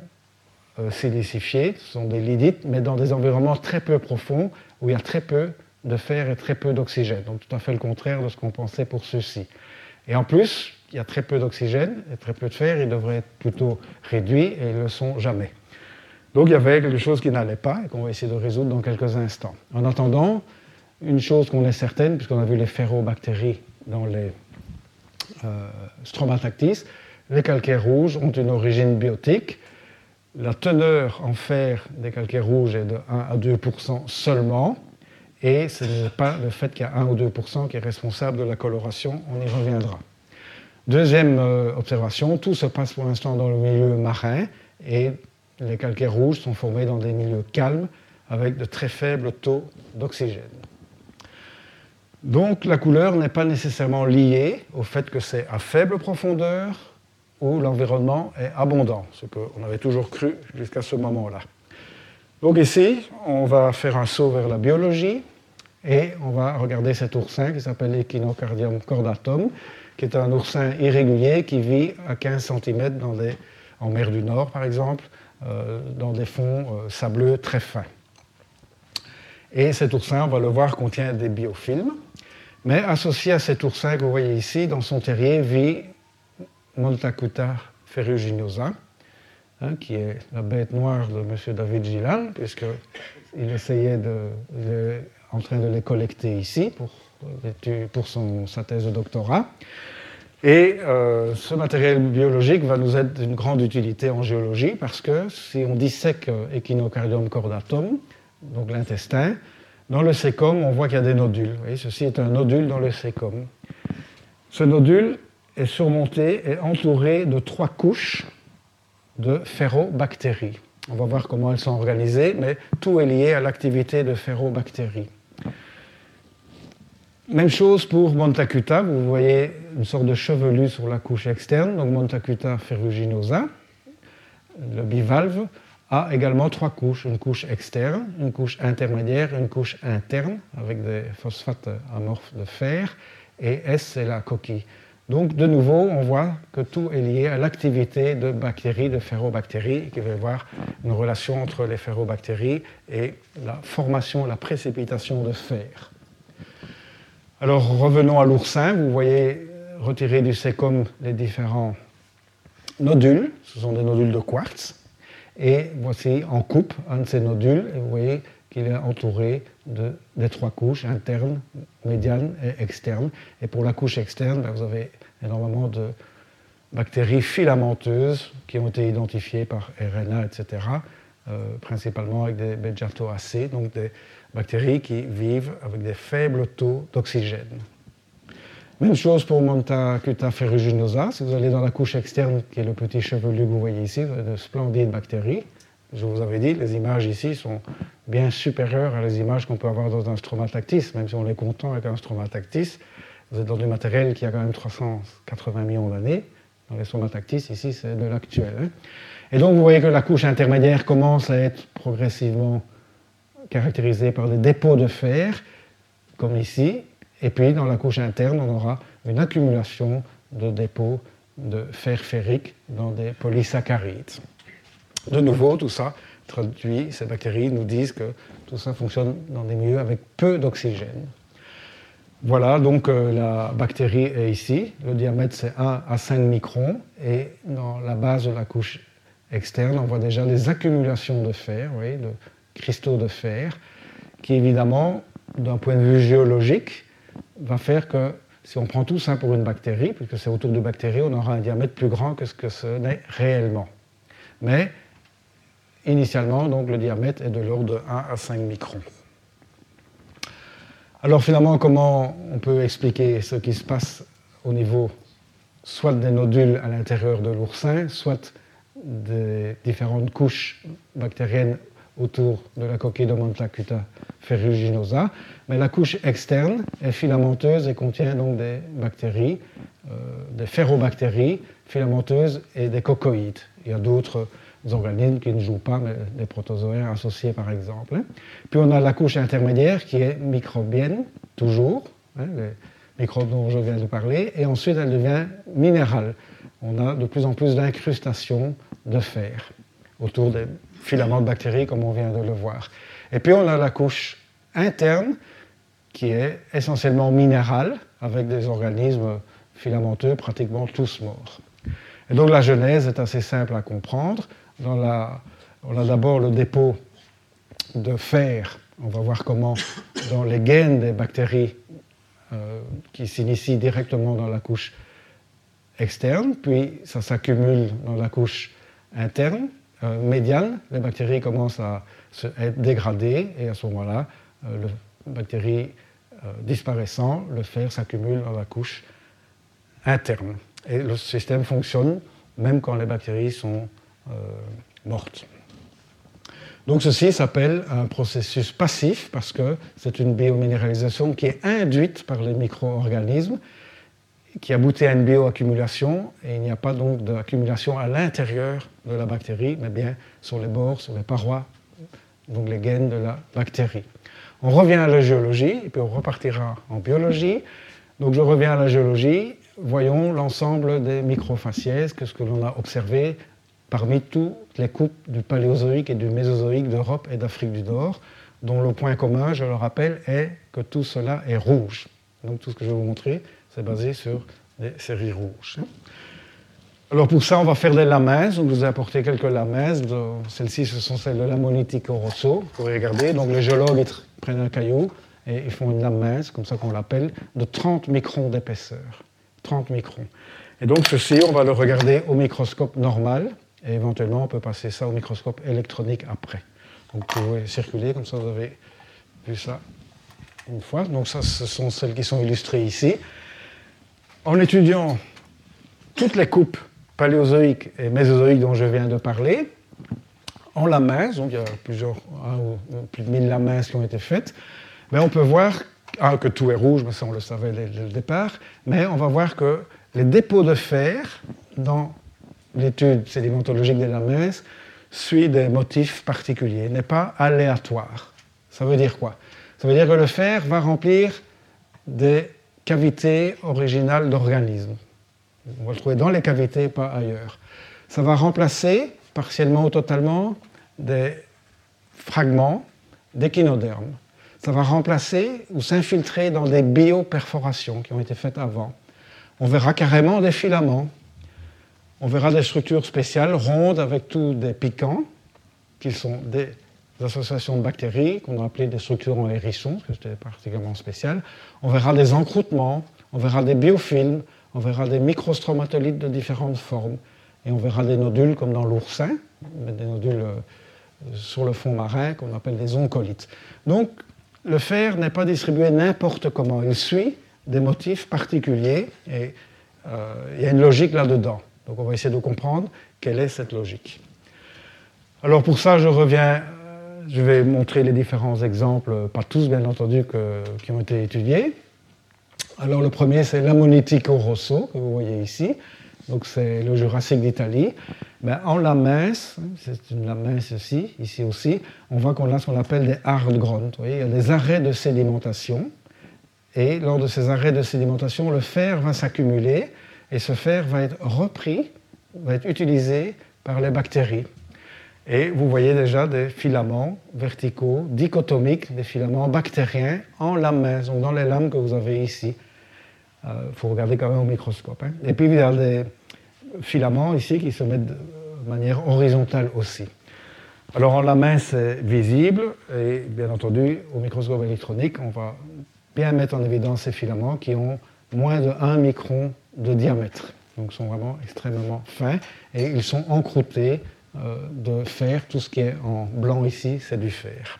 euh, silicifiés, ce sont des lidites, mais dans des environnements très peu profonds où il y a très peu de fer et très peu d'oxygène. Donc tout à fait le contraire de ce qu'on pensait pour ceux-ci. Et en plus, il y a très peu d'oxygène et très peu de fer, ils devraient être plutôt réduits et ils ne le sont jamais. Donc il y avait quelque chose qui n'allait pas et qu'on va essayer de résoudre dans quelques instants. En attendant, une chose qu'on est certaine, puisqu'on a vu les ferrobactéries dans les euh, les calcaires rouges ont une origine biotique. La teneur en fer des calcaires rouges est de 1 à 2% seulement, et ce n'est pas le fait qu'il y a 1 ou 2% qui est responsable de la coloration, on y reviendra. Deuxième euh, observation, tout se passe pour l'instant dans le milieu marin et les calcaires rouges sont formés dans des milieux calmes avec de très faibles taux d'oxygène. Donc la couleur n'est pas nécessairement liée au fait que c'est à faible profondeur où l'environnement est abondant, ce qu'on avait toujours cru jusqu'à ce moment-là. Donc ici, on va faire un saut vers la biologie. Et on va regarder cet oursin qui s'appelle Echinocardium cordatum, qui est un oursin irrégulier qui vit à 15 cm dans des, en mer du Nord, par exemple, euh, dans des fonds euh, sableux très fins. Et cet oursin, on va le voir, contient des biofilms. Mais associé à cet oursin que vous voyez ici, dans son terrier vit Montacuta ferruginosa, hein, qui est la bête noire de M. David Gilal, puisqu'il essayait de, en train de les collecter ici pour, son, sa thèse de doctorat. Et euh, ce matériel biologique va nous être d'une grande utilité en géologie parce que si on dissèque Echinocardium cordatum, donc l'intestin, dans le sécom, on voit qu'il y a des nodules. Vous voyez, ceci est un nodule dans le sécom. Ce nodule est surmonté et entouré de trois couches de ferrobactéries. On va voir comment elles sont organisées, mais tout est lié à l'activité de ferrobactéries. Même chose pour Montacuta, vous voyez une sorte de chevelu sur la couche externe, donc Montacuta ferruginosa. Le bivalve a également trois couches, une couche externe, une couche intermédiaire, une couche interne avec des phosphates amorphes de fer, et S c'est la coquille. Donc de nouveau, on voit que tout est lié à l'activité de bactéries, de ferrobactéries, qui va y avoir une relation entre les ferrobactéries et la formation, la précipitation de fer. Alors revenons à l'oursin. Vous voyez retirer du sécom les différents nodules. Ce sont des nodules de quartz. Et voici en coupe un de ces nodules. Et vous voyez qu'il est entouré de, des trois couches, internes, médianes et externes. Et pour la couche externe, ben, vous avez énormément de bactéries filamenteuses qui ont été identifiées par RNA, etc., euh, principalement avec des beta-AC, donc des bactéries qui vivent avec des faibles taux d'oxygène. Même chose pour Montacuta ferruginosa. Si vous allez dans la couche externe, qui est le petit chevelu que vous voyez ici, vous avez de splendides bactéries. Je vous avais dit, les images ici sont bien supérieures à les images qu'on peut avoir dans un stromatactis, même si on est content avec un stromatactis. Vous êtes dans du matériel qui a quand même 380 millions d'années. Dans les stromatactis, ici, c'est de l'actuel. Hein. Et donc, vous voyez que la couche intermédiaire commence à être progressivement caractérisé par des dépôts de fer, comme ici, et puis dans la couche interne, on aura une accumulation de dépôts de fer ferrique dans des polysaccharides. De nouveau, tout ça traduit, ces bactéries nous disent que tout ça fonctionne dans des milieux avec peu d'oxygène. Voilà, donc euh, la bactérie est ici. Le diamètre, c'est 1 à 5 microns. Et dans la base de la couche externe, on voit déjà les accumulations de fer, de cristaux de fer, qui évidemment, d'un point de vue géologique, va faire que si on prend tout ça pour une bactérie, puisque c'est autour de bactéries, on aura un diamètre plus grand que ce que ce n'est réellement. Mais initialement, donc, le diamètre est de l'ordre de 1 à 5 microns. Alors finalement, comment on peut expliquer ce qui se passe au niveau soit des nodules à l'intérieur de l'oursin, soit des différentes couches bactériennes autour de la coquille de Montacuta ferruginosa, mais la couche externe est filamenteuse et contient donc des bactéries, euh, des ferrobactéries filamenteuses et des cocoïdes. Il y a d'autres organismes qui ne jouent pas, mais des protozoaires associés par exemple. Puis on a la couche intermédiaire qui est microbienne, toujours, hein, les microbes dont je viens de parler, et ensuite elle devient minérale. On a de plus en plus d'incrustations de fer autour des filaments de bactéries, comme on vient de le voir. Et puis on a la couche interne, qui est essentiellement minérale, avec des organismes filamenteux pratiquement tous morts. Et donc la genèse est assez simple à comprendre. On a d'abord le dépôt de fer. On va voir comment, dans les gaines des bactéries euh, qui s'initient directement dans la couche externe, puis ça s'accumule dans la couche interne, euh, médiane, les bactéries commencent à se, être dégradées et à ce moment-là, euh, les bactéries disparaissant, le fer s'accumule dans la couche interne. Et le système fonctionne même quand les bactéries sont mortes. Donc ceci s'appelle un processus passif parce que c'est une biominéralisation qui est induite par les micro-organismes qui aboutit à une bioaccumulation, et il n'y a pas donc d'accumulation à l'intérieur de la bactérie, mais bien sur les bords, sur les parois, donc les gaines de la bactérie. On revient à la géologie, et puis on repartira en biologie. Donc je reviens à la géologie. Voyons l'ensemble des microfaciès, que ce que l'on a observé parmi toutes les coupes du Paléozoïque et du Mésozoïque d'Europe et d'Afrique du Nord. dont le point commun, je le rappelle, est que tout cela est rouge. Donc tout ce que je vais vous montrer, c'est basé sur des séries rouges. Alors pour ça, on va faire des lamaises. Donc, je vous ai apporté quelques lamaises. Celles-ci, ce sont celles de l'ammonitico rosso. Vous pouvez regarder. Donc les géologues ils prennent un caillou et ils font une lamaise, comme ça qu'on l'appelle, de 30 microns d'épaisseur. 30 microns. Et donc ceci, on va le regarder au microscope normal. Et éventuellement, on peut passer ça au microscope électronique après. Donc vous pouvez circuler, comme ça vous avez vu ça une fois. Donc ça, ce sont celles qui sont illustrées ici. En étudiant toutes les coupes paléozoïques et mésozoïques dont je viens de parler, en lamins, donc il y a plusieurs, plus de 1000 lamins qui ont été faites, mais on peut voir ah, que tout est rouge, mais ça on le savait dès, le départ, mais on va voir que les dépôts de fer dans l'étude sédimentologique des lamins suivent des motifs particuliers, n'est pas aléatoire. Ça veut dire quoi? Ça veut dire que le fer va remplir des cavités originales d'organismes. On va le trouver dans les cavités, pas ailleurs. Ça va remplacer, partiellement ou totalement, des fragments d'échinodermes. Ça va remplacer ou s'infiltrer dans des bioperforations qui ont été faites avant. On verra carrément des filaments. On verra des structures spéciales, rondes, avec tous des piquants, qui sont des associations de bactéries, qu'on a appelées des structures en hérissons, parce que c'était particulièrement spécial. On verra des encroûtements, on verra des biofilms, on verra des microstromatolites de différentes formes. Et on verra des nodules comme dans l'oursin, des nodules euh, sur le fond marin qu'on appelle des oncolites. Donc, le fer n'est pas distribué n'importe comment. Il suit des motifs particuliers et euh, il y a une logique là-dedans. Donc, on va essayer de comprendre quelle est cette logique. Alors, pour ça, je reviens, je vais montrer les différents exemples, pas tous bien entendu, qui ont été étudiés. Alors le premier, c'est l'Ammonitico rosso, que vous voyez ici. Donc c'est le Jurassique d'Italie. Ben, en la mince, c'est une la mince ici, ici aussi, on voit qu'on a ce qu'on appelle des hard Vous voyez, il y a des arrêts de sédimentation. Et lors de ces arrêts de sédimentation, le fer va s'accumuler et ce fer va être repris, va être utilisé par les bactéries. Et vous voyez déjà des filaments verticaux, dichotomiques, des filaments bactériens en lames, donc dans les lames que vous avez ici. Il euh, faut regarder quand même au microscope. Hein. Et puis il y a des filaments ici qui se mettent de manière horizontale aussi. Alors en lames, c'est visible, et bien entendu, au microscope électronique, on va bien mettre en évidence ces filaments qui ont moins de 1 micron de diamètre. Donc sont vraiment extrêmement fins, et ils sont encroutés euh, de fer. Tout ce qui est en blanc ici, c'est du fer.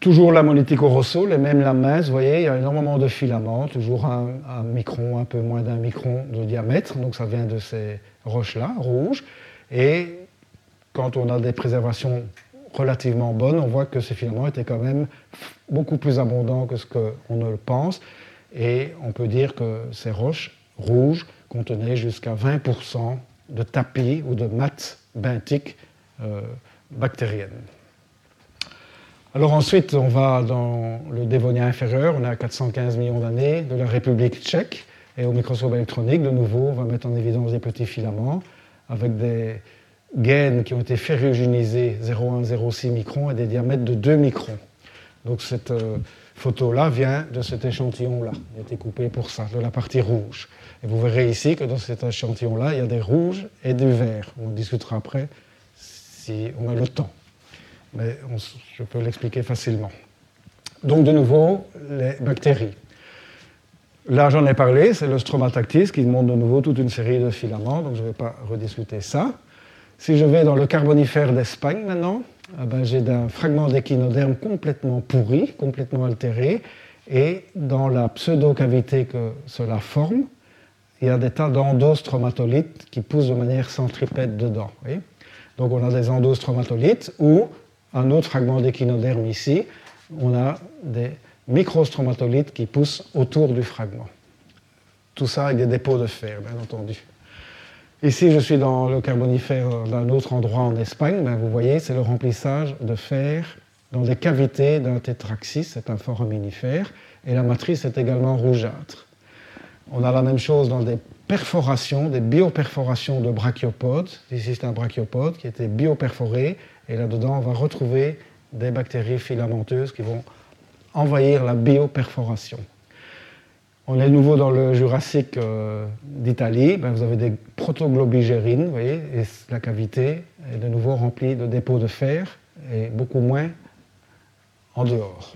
Toujours la Monitico Rosso, les mêmes lames, vous voyez, il y a énormément de filaments, toujours un, micron, un peu moins d'un micron de diamètre, donc ça vient de ces roches-là, rouges. Et quand on a des préservations relativement bonnes, on voit que ces filaments étaient quand même beaucoup plus abondants que ce qu'on ne le pense. Et on peut dire que ces roches rouges contenaient jusqu'à 20% de tapis ou de mattes benthiques euh, bactériennes. Alors ensuite, on va dans le Dévonien inférieur, on est à 415 millions d'années, de la République tchèque, et au microscope électronique, de nouveau, on va mettre en évidence des petits filaments avec des gaines qui ont été ferrugénisées 0,1-0,6 microns et des diamètres de 2 microns. Donc cette euh, photo-là vient de cet échantillon-là. Il a été coupé pour ça, de la partie rouge. Et vous verrez ici que dans cet échantillon-là, il y a des rouges et du vert. On discutera après si on a le temps. Mais je peux l'expliquer facilement. Donc de nouveau, les bactéries. Là, j'en ai parlé, c'est le stromatactis qui montre de nouveau toute une série de filaments, donc je ne vais pas rediscuter ça. Si je vais dans le carbonifère d'Espagne maintenant, j'ai un fragment d'échinoderme complètement pourri, complètement altéré, et dans la pseudo-cavité que cela forme, il y a des tas d'endostromatolites qui poussent de manière centripète dedans. Donc on a des endostromatolites ou un autre fragment d'échinoderme ici, on a des microstromatolites qui poussent autour du fragment. Tout ça avec des dépôts de fer, bien entendu. Ici, je suis dans le carbonifère d'un autre endroit en Espagne. Ben, vous voyez, c'est le remplissage de fer dans des cavités d'un tétraxis, c'est un foraminifère, et la matrice est également rougeâtre. On a la même chose dans des perforations, des bioperforations de brachiopodes. Ici, c'est un brachiopode qui était bioperforé, et là-dedans, on va retrouver des bactéries filamenteuses qui vont envahir la bioperforation. On est de nouveau dans le Jurassique euh, d'Italie. Ben, vous avez des protoglobigérines, vous voyez, et la cavité est de nouveau remplie de dépôts de fer et beaucoup moins en dehors.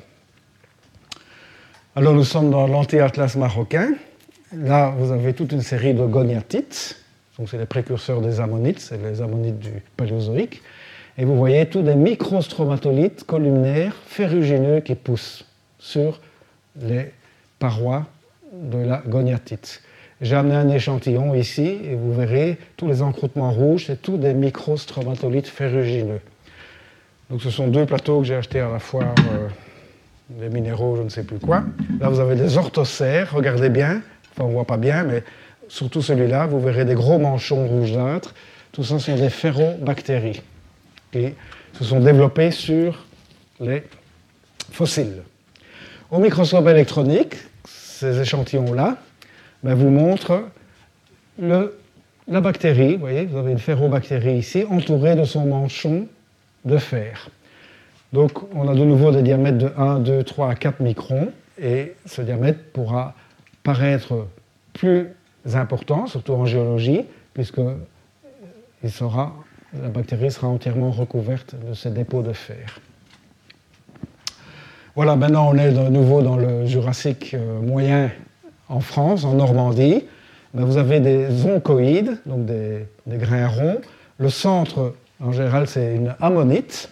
Alors nous sommes dans l'anti-atlas marocain. Là, vous avez toute une série de goniatites. Donc c'est les précurseurs des ammonites, c'est les ammonites du Paléozoïque. Et vous voyez tous des microstromatolites columnaires ferrugineux qui poussent sur les parois de la goniatite. J'ai amené un échantillon ici et vous verrez tous les encroûtements rouges, c'est tous des microstromatolites ferrugineux. Donc ce sont deux plateaux que j'ai achetés à la foire euh, des minéraux, je ne sais plus quoi. Là vous avez des orthocères, regardez bien, enfin on voit pas bien, mais surtout celui-là, vous verrez des gros manchons rougeâtres. Tout ça sont des ferrobactéries qui se sont développées sur les fossiles. Au microscope électronique, ces échantillons-là ben, vous montrent la bactérie. Vous voyez, vous avez une ferrobactérie ici, entourée de son manchon de fer. Donc, on a de nouveau des diamètres de 1, 2, 3 à 4 microns, et ce diamètre pourra paraître plus important, surtout en géologie, puisque la bactérie sera entièrement recouverte de ces dépôts de fer. Voilà, maintenant on est de nouveau dans le Jurassique euh, moyen en France, en Normandie. Ben, vous avez des oncoïdes, donc des, grains ronds. Le centre, en général, c'est une ammonite.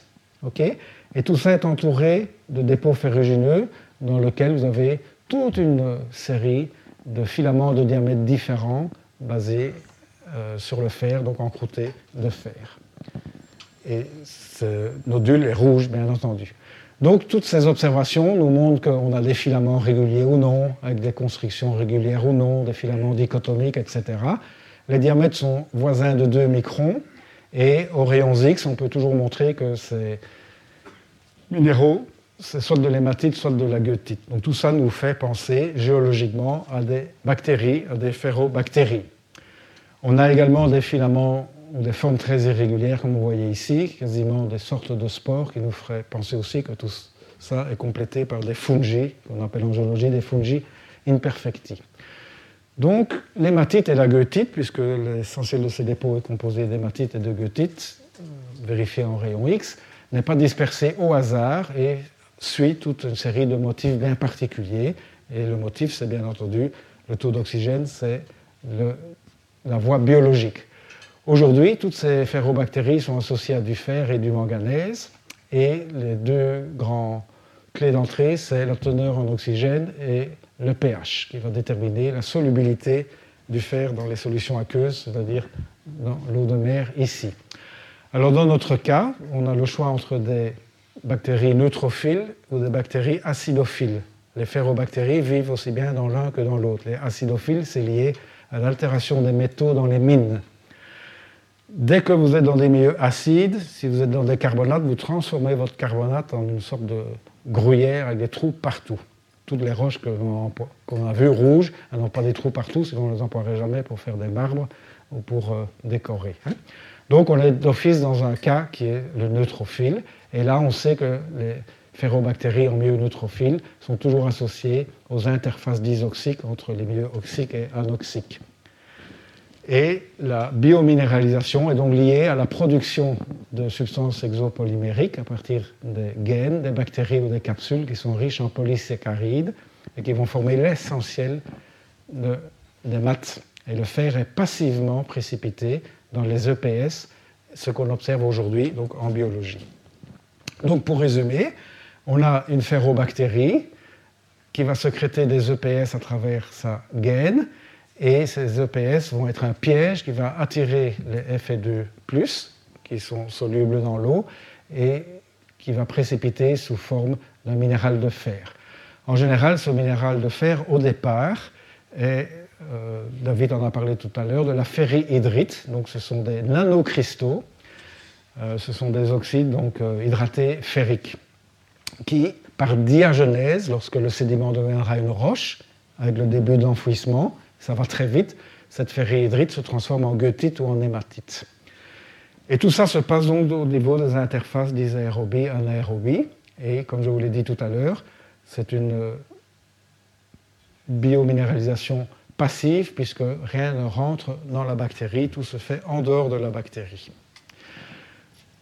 et tout ça est entouré de dépôts ferrugineux dans lesquels vous avez toute une série de filaments de diamètre différents basés euh, sur le fer, donc encroutés de fer. Et ce nodule est rouge, bien entendu. Donc toutes ces observations nous montrent qu'on a des filaments réguliers ou non, avec des constructions régulières ou non, des filaments dichotomiques, etc. Les diamètres sont voisins de 2 microns et aux rayons X, on peut toujours montrer que ces minéraux, c'est soit de l'hématite, soit de la goethite. Donc tout ça nous fait penser géologiquement à des bactéries, à des ferrobactéries. On a également des filaments des formes très irrégulières, comme vous voyez ici, quasiment des sortes de spores qui nous feraient penser aussi que tout ça est complété par des fungi, qu'on appelle en géologie des fungi imperfecti. Donc, l'hématite et la goethite, puisque l'essentiel de ces dépôts est composé d'hématite et de goethite, euh, vérifié en rayon X, n'est pas dispersé au hasard et suit toute une série de motifs bien particuliers. Et le motif, c'est bien entendu le taux d'oxygène, c'est la voie biologique. Aujourd'hui, toutes ces ferrobactéries sont associées à du fer et du manganèse. Et les deux grands clés d'entrée, c'est la teneur en oxygène et le pH, qui va déterminer la solubilité du fer dans les solutions aqueuses, c'est-à-dire dans l'eau de mer ici. Alors dans notre cas, on a le choix entre des bactéries neutrophiles ou des bactéries acidophiles. Les ferrobactéries vivent aussi bien dans l'un que dans l'autre. Les acidophiles, c'est lié à l'altération des métaux dans les mines. Dès que vous êtes dans des milieux acides, si vous êtes dans des carbonates, vous transformez votre carbonate en une sorte de gruyère avec des trous partout. Toutes les roches qu'on a vues rouges, elles n'ont pas des trous partout, sinon on ne les emploierait jamais pour faire des marbres ou pour euh, décorer. Hein. Donc on est d'office dans un cas qui est le neutrophile, et là on sait que les ferrobactéries en milieu neutrophile sont toujours associées aux interfaces disoxiques entre les milieux oxyques et anoxiques. Et la biominéralisation est donc liée à la production de substances exopolymériques à partir des gaines, des bactéries ou des capsules qui sont riches en polysaccharides et qui vont former l'essentiel des maths. Et le fer est passivement précipité dans les EPS, ce qu'on observe aujourd'hui donc en biologie. Donc pour résumer, on a une ferrobactérie qui va sécréter des EPS à travers sa gaine et ces EPS vont être un piège qui va attirer les Fe2, qui sont solubles dans l'eau, et qui va précipiter sous forme d'un minéral de fer. En général, ce minéral de fer, au départ, est, euh, David en a parlé tout à l'heure, de la ferrihydrite. Donc, ce sont des nanocristaux. Euh, ce sont des oxydes donc, euh, hydratés ferriques qui, par diagenèse, lorsque le sédiment deviendra une roche, avec le début d'enfouissement, ça va très vite, cette ferrihydrite se transforme en goethite ou en hématite. Et tout ça se passe donc au niveau des interfaces d'isaérobie anaérobie. Et comme je vous l'ai dit tout à l'heure, c'est une biominéralisation passive puisque rien ne rentre dans la bactérie, tout se fait en dehors de la bactérie.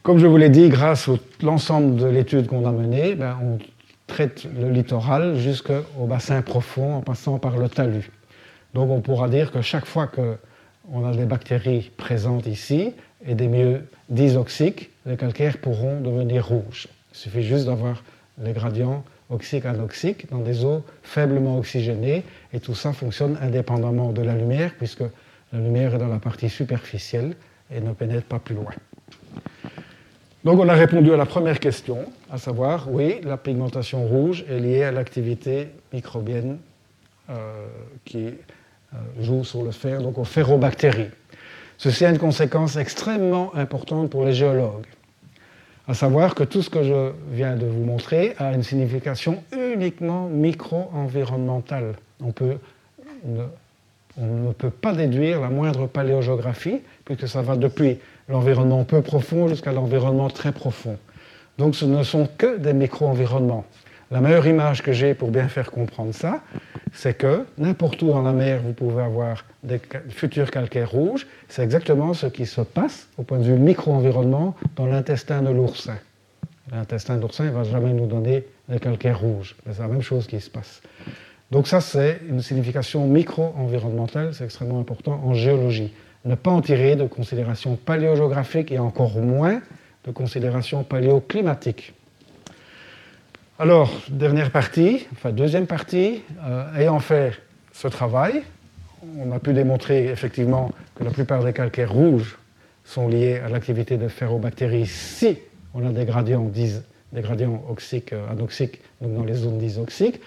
Comme je vous l'ai dit, grâce à l'ensemble de l'étude qu'on a menée, ben, on traite le littoral jusqu'au bassin profond en passant par le talus. Donc on pourra dire que chaque fois qu'on a des bactéries présentes ici et des milieux disoxiques, les calcaires pourront devenir rouges. Il suffit juste d'avoir les gradients oxyque-anoxique dans des eaux faiblement oxygénées et tout ça fonctionne indépendamment de la lumière puisque la lumière est dans la partie superficielle et ne pénètre pas plus loin. Donc on a répondu à la première question, à savoir, oui, la pigmentation rouge est liée à l'activité microbienne euh, qui joue sur le fer, donc aux ferrobactéries. Ceci a une conséquence extrêmement importante pour les géologues à savoir que tout ce que je viens de vous montrer a une signification uniquement micro-environnementale. On, on, ne peut pas déduire la moindre paléogéographie, puisque ça va depuis l'environnement peu profond jusqu'à l'environnement très profond. Donc ce ne sont que des micro-environnements. La meilleure image que j'ai pour bien faire comprendre ça, c'est que n'importe où dans la mer, vous pouvez avoir des futurs calcaires rouges. C'est exactement ce qui se passe au point de vue micro-environnement dans l'intestin de l'oursin. L'intestin de l'oursin ne va jamais nous donner des calcaires rouges. C'est la même chose qui se passe. Donc ça, c'est une signification micro-environnementale, c'est extrêmement important en géologie. Ne pas en tirer de considérations paléogéographiques et encore moins de considérations paléoclimatiques. Alors, dernière partie, enfin deuxième partie, euh, ayant fait ce travail, on a pu démontrer effectivement que la plupart des calcaires rouges sont liés à l'activité de ferrobactéries si on a des gradients, des gradients euh, anoxiques, donc dans les zones disoxiques.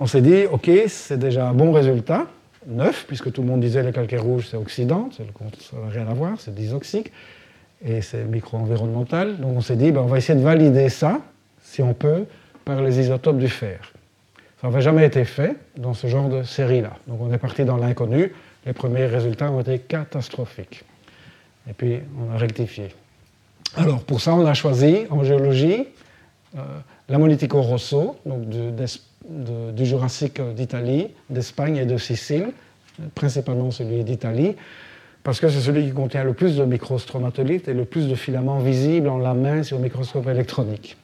On s'est dit, OK, c'est déjà un bon résultat, neuf, puisque tout le monde disait les calcaires rouges c'est oxydant, ça n'a rien à voir, c'est disoxique, et c'est micro-environnemental. Donc on s'est dit, ben, on va essayer de valider ça, si on peut, les isotopes du fer. Ça n'avait jamais été fait dans ce genre de série-là. Donc on est parti dans l'inconnu. Les premiers résultats ont été catastrophiques. Et puis on a rectifié. Alors pour ça, on a choisi en géologie euh, l'Ammonitico rosso, donc du Jurassique d'Italie, d'Espagne et de Sicile, principalement celui d'Italie, parce que c'est celui qui contient le plus de microstromatolites et le plus de filaments visibles en la main sur le microscope électronique.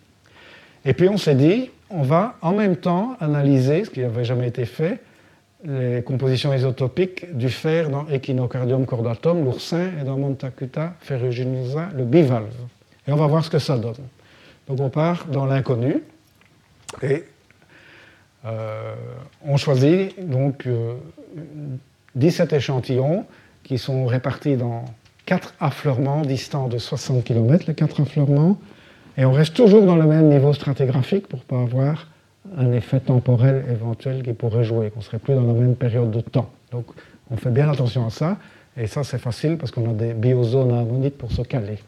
Et puis on s'est dit, on va en même temps analyser, ce qui n'avait jamais été fait, les compositions isotopiques du fer dans Echinocardium cordatum, l'oursin, et dans Montacuta ferruginosa, le bivalve. Et on va voir ce que ça donne. Donc on part dans l'inconnu et euh, on choisit donc 17 euh, échantillons qui sont répartis dans quatre affleurements distants de 60 km, les quatre affleurements, et on reste toujours dans le même niveau stratigraphique pour ne pas avoir un effet temporel éventuel qui pourrait jouer, qu'on ne serait plus dans la même période de temps. Donc on fait bien attention à ça, et ça c'est facile parce qu'on a des biozones ammonites pour se caler.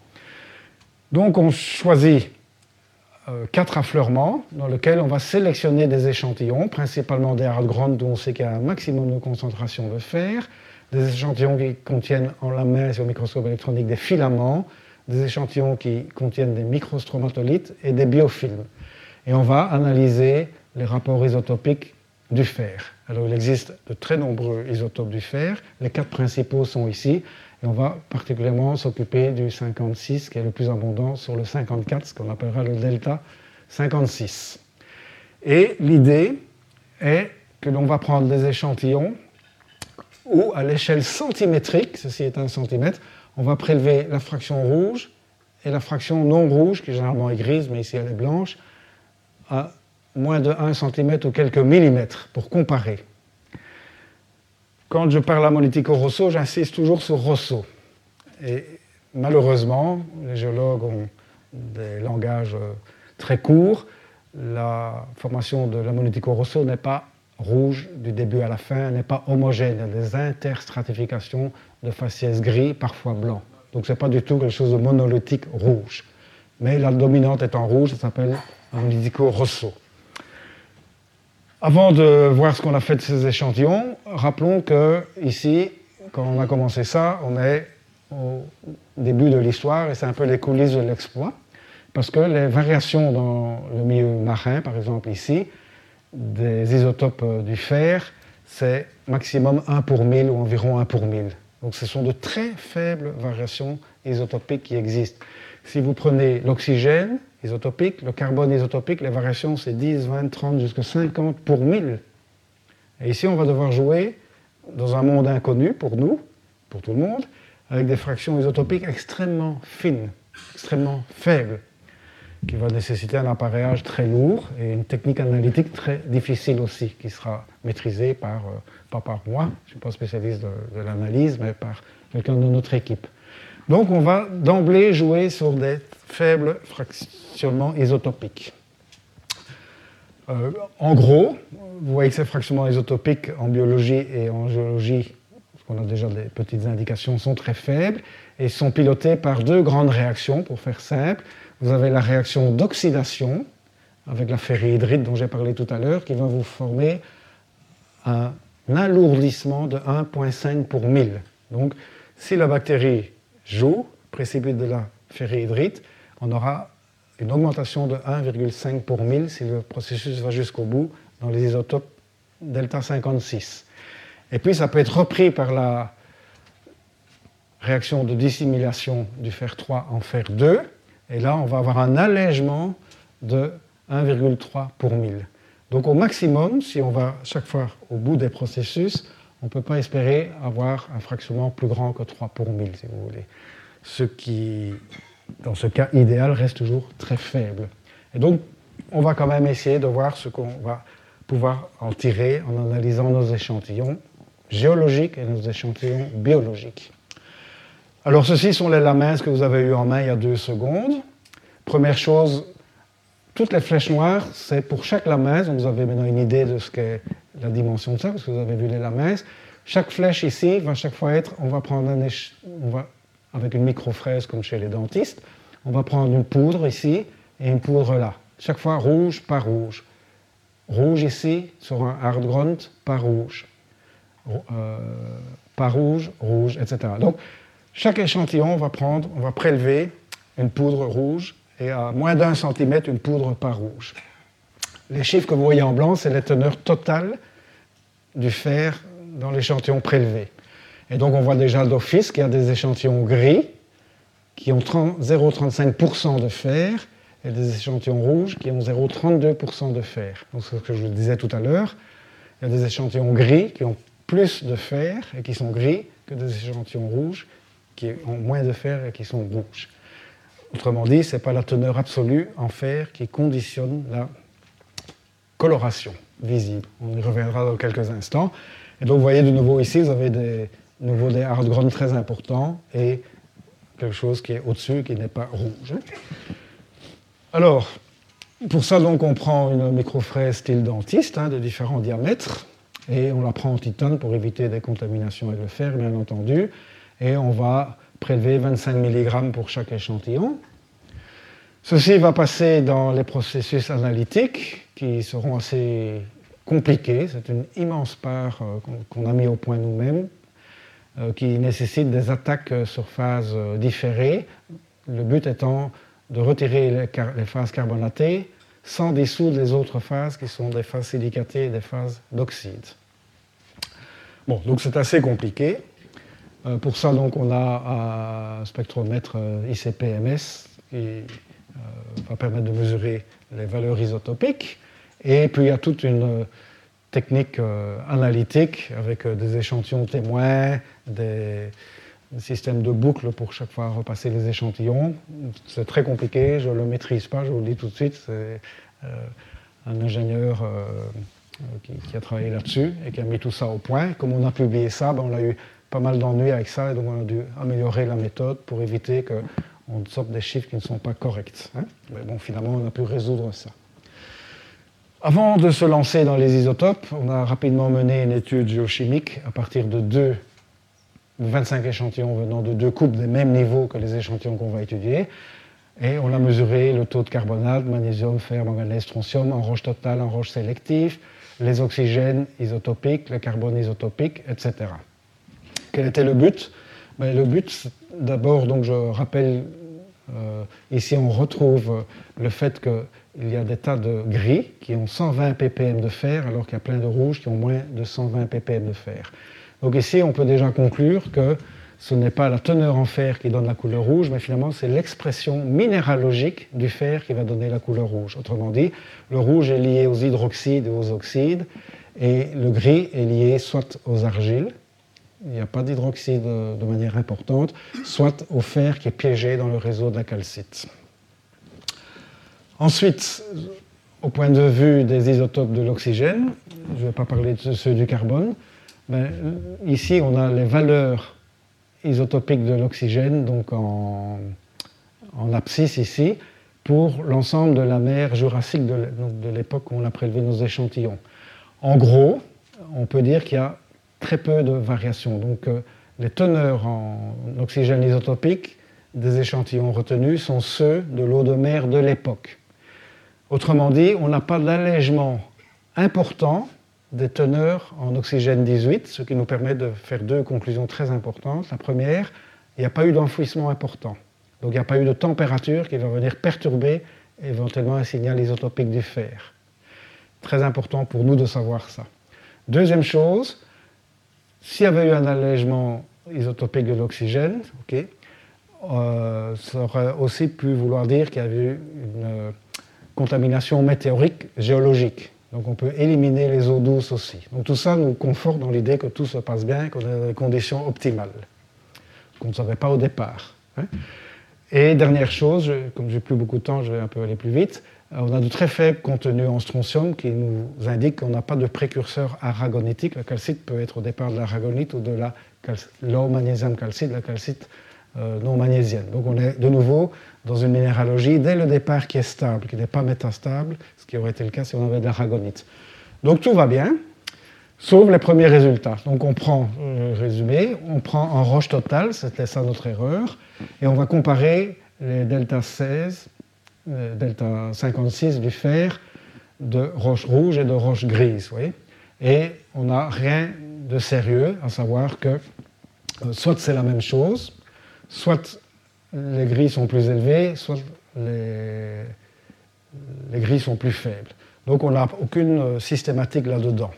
Donc on choisit euh, quatre affleurements dans lesquels on va sélectionner des échantillons, principalement des hard où on sait qu'il y a un maximum de concentration de fer, des échantillons qui contiennent en la main sur le microscope électronique des filaments, des échantillons qui contiennent des microstromatolites et des biofilms. Et on va analyser les rapports isotopiques du fer. Alors il existe de très nombreux isotopes du fer. Les quatre principaux sont ici. Et on va particulièrement s'occuper du 56, qui est le plus abondant, sur le 54, ce qu'on appellera le delta 56. Et l'idée est que l'on va prendre des échantillons où, à l'échelle centimétrique, ceci est un centimètre, on va prélever la fraction rouge et la fraction non rouge, qui généralement est grise, mais ici elle est blanche, à moins de 1 cm ou quelques millimètres, pour comparer. Quand je parle à Monitico Rosso, j'insiste toujours sur Rosso. Et malheureusement, les géologues ont des langages euh, très courts. La formation de la Monitico Rosso n'est pas rouge du début à la fin, n'est pas homogène. Il y a des interstratifications de faciès gris, parfois blanc. Donc ce n'est pas du tout quelque chose de monolithique rouge. Mais la dominante est en rouge, ça s'appelle un Lidico rosso. Avant de voir ce qu'on a fait de ces échantillons, rappelons que ici, quand on a commencé ça, on est au début de l'histoire et c'est un peu les coulisses de l'exploit. Parce que les variations dans le milieu marin, par exemple ici, des isotopes du fer, c'est maximum 1 pour 1000 ou environ 1 pour 1000. Donc ce sont de très faibles variations isotopiques qui existent. Si vous prenez l'oxygène isotopique, le carbone isotopique, les variations c'est 10, 20, 30, jusqu'à 50 pour 1000. Et ici on va devoir jouer dans un monde inconnu pour nous, pour tout le monde, avec des fractions isotopiques extrêmement fines, extrêmement faibles qui va nécessiter un appareillage très lourd et une technique analytique très difficile aussi, qui sera maîtrisée par, euh, pas par moi, je ne suis pas spécialiste de, l'analyse, mais par quelqu'un de notre équipe. Donc on va d'emblée jouer sur des faibles fractionnements isotopiques. Euh, en gros, vous voyez que ces fractionnements isotopiques en biologie et en géologie, parce qu'on a déjà des petites indications, sont très faibles et sont pilotés par deux grandes réactions, pour faire simple. Vous avez la réaction d'oxydation avec la ferrihydrite dont j'ai parlé tout à l'heure, qui va vous former un alourdissement de 1,5 pour 1000. Donc, si la bactérie joue, précipite de la ferrihydrite, on aura une augmentation de 1,5 pour 1000 si le processus va jusqu'au bout dans les isotopes delta 56. Et puis, ça peut être repris par la réaction de dissimulation du fer 3 en fer 2, et là, on va avoir un allègement de 1,3 pour 1000. Donc au maximum, si on va chaque fois au bout des processus, on ne peut pas espérer avoir un fractionnement plus grand que 3 pour 1000, si vous voulez. Ce qui, dans ce cas idéal, reste toujours très faible. Et donc, on va quand même essayer de voir ce qu'on va pouvoir en tirer en analysant nos échantillons géologiques et nos échantillons biologiques. Alors, ceci sont les lamins que vous avez eu en main il y a deux secondes. Première chose, toutes les flèches noires, c'est pour chaque. Donc, vous avez maintenant une idée de ce qu'est la dimension de ça, parce que vous avez vu les lamins. Chaque flèche ici va chaque fois être, on va prendre un on va, avec une microfraise comme chez les dentistes, on va prendre une poudre ici et une poudre là. Chaque fois rouge par rouge. Rouge ici sur un hard grunt, pas rouge. Euh, pas rouge, rouge, etc. Donc, chaque échantillon, on va prendre, on va prélever une poudre rouge et à moins d'un centimètre, une poudre pas rouge. Les chiffres que vous voyez en blanc, c'est la teneur totale du fer dans l'échantillon prélevé. Et donc on voit déjà d'office qu'il y a des échantillons gris qui ont 0,35% de fer et des échantillons rouges qui ont 0,32% de fer. Donc c'est ce que je vous disais tout à l'heure. Il y a des échantillons gris qui ont plus de fer et qui sont gris que des échantillons rouges qui ont moins de fer et qui sont rouges. Autrement dit, ce n'est pas la teneur absolue en fer qui conditionne la coloration visible. On y reviendra dans quelques instants. Et donc, vous voyez de nouveau ici, vous avez des, nouveau des hard très importants et quelque chose qui est au-dessus, qui n'est pas rouge. Alors, pour ça, donc, on prend une microfraise style dentiste hein, de différents diamètres et on la prend en titane pour éviter des contaminations avec le fer, bien entendu et on va prélever 25 mg pour chaque échantillon. Ceci va passer dans les processus analytiques qui seront assez compliqués. C'est une immense part euh, qu'on a mis au point nous-mêmes euh, qui nécessite des attaques sur phase euh, différées. Le but étant de retirer les phases carbonatées sans dissoudre les autres phases qui sont des phases silicatées et des phases d'oxyde. Bon, donc c'est assez compliqué. Euh, pour ça, donc, on a un spectromètre euh, ICP-MS qui euh, va permettre de mesurer les valeurs isotopiques. Et puis, il y a toute une technique analytique avec des échantillons témoins, des, systèmes de boucles pour chaque fois repasser les échantillons. C'est très compliqué, je ne le maîtrise pas, je vous le dis tout de suite. C'est un ingénieur qui, a travaillé là-dessus et qui a mis tout ça au point. Comme on a publié ça, ben, on a eu pas mal d'ennuis avec ça, et donc on a dû améliorer la méthode pour éviter qu'on sorte des chiffres qui ne sont pas corrects. Hein. Mais bon, finalement, on a pu résoudre ça. Avant de se lancer dans les isotopes, on a rapidement mené une étude géochimique à partir de deux, 25 échantillons venant de deux coupes des mêmes niveaux que les échantillons qu'on va étudier. Et on a mesuré le taux de carbonate, magnésium, fer, manganèse, strontium en roche totale, en roche sélective, les oxygènes isotopiques, le carbone isotopique, etc. Quel était le but ben, Le but, d'abord, donc je rappelle, euh, ici on retrouve le fait qu'il y a des tas de gris qui ont 120 ppm de fer, alors qu'il y a plein de rouges qui ont moins de 120 ppm de fer. Donc ici, on peut déjà conclure que ce n'est pas la teneur en fer qui donne la couleur rouge, mais finalement c'est l'expression minéralogique du fer qui va donner la couleur rouge. Autrement dit, le rouge est lié aux hydroxydes et aux oxydes, et le gris est lié soit aux argiles, il n'y a pas d'hydroxyde de manière importante, soit au fer qui est piégé dans le réseau de la calcite. Ensuite, au point de vue des isotopes de l'oxygène, je ne vais pas parler de ceux du carbone, mais ici on a les valeurs isotopique de l'oxygène, donc en, abscisse ici, pour l'ensemble de la mer jurassique de l'époque où on a prélevé nos échantillons. En gros, on peut dire qu'il y a très peu de variations. Donc euh, les teneurs en oxygène isotopique des échantillons retenus sont ceux de l'eau de mer de l'époque. Autrement dit, on n'a pas d'allègement important des teneurs en oxygène 18, ce qui nous permet de faire deux conclusions très importantes. La première, il n'y a pas eu d'enfouissement important. Donc il n'y a pas eu de température qui va venir perturber éventuellement un signal isotopique du fer. Très important pour nous de savoir ça. Deuxième chose, s'il y avait eu un allègement isotopique de l'oxygène, euh, ça aurait aussi pu vouloir dire qu'il y avait eu une contamination météorique géologique. Donc on peut éliminer les eaux douces aussi. Donc tout ça nous conforte dans l'idée que tout se passe bien, qu'on a des conditions optimales, qu'on ne savait pas au départ. Hein. Et dernière chose, comme j'ai plus beaucoup de temps, je vais un peu aller plus vite. Euh, on a de très faibles contenus en strontium qui nous indiquent qu'on n'a pas de précurseur aragonitique. La calcite peut être au départ de l'aragonite ou de la magnésium calcite, la calcite euh, non magnésienne. Donc on est de nouveau dans une minéralogie dès le départ qui est stable, qui n'est pas métastable, ce qui aurait été le cas si on avait de l'aragonite. Donc tout va bien, sauf les premiers résultats. Donc on prend, euh, résumé, on prend en roche totale, c'était ça notre erreur, et on va comparer les delta 16, euh, delta 56 du fer de roche rouge et de roche grise. Voyez et on n'a rien de sérieux, à savoir que soit c'est la même chose, soit les gris sont plus élevés, soit les, gris sont plus faibles. Donc on n'a aucune systématique là-dedans.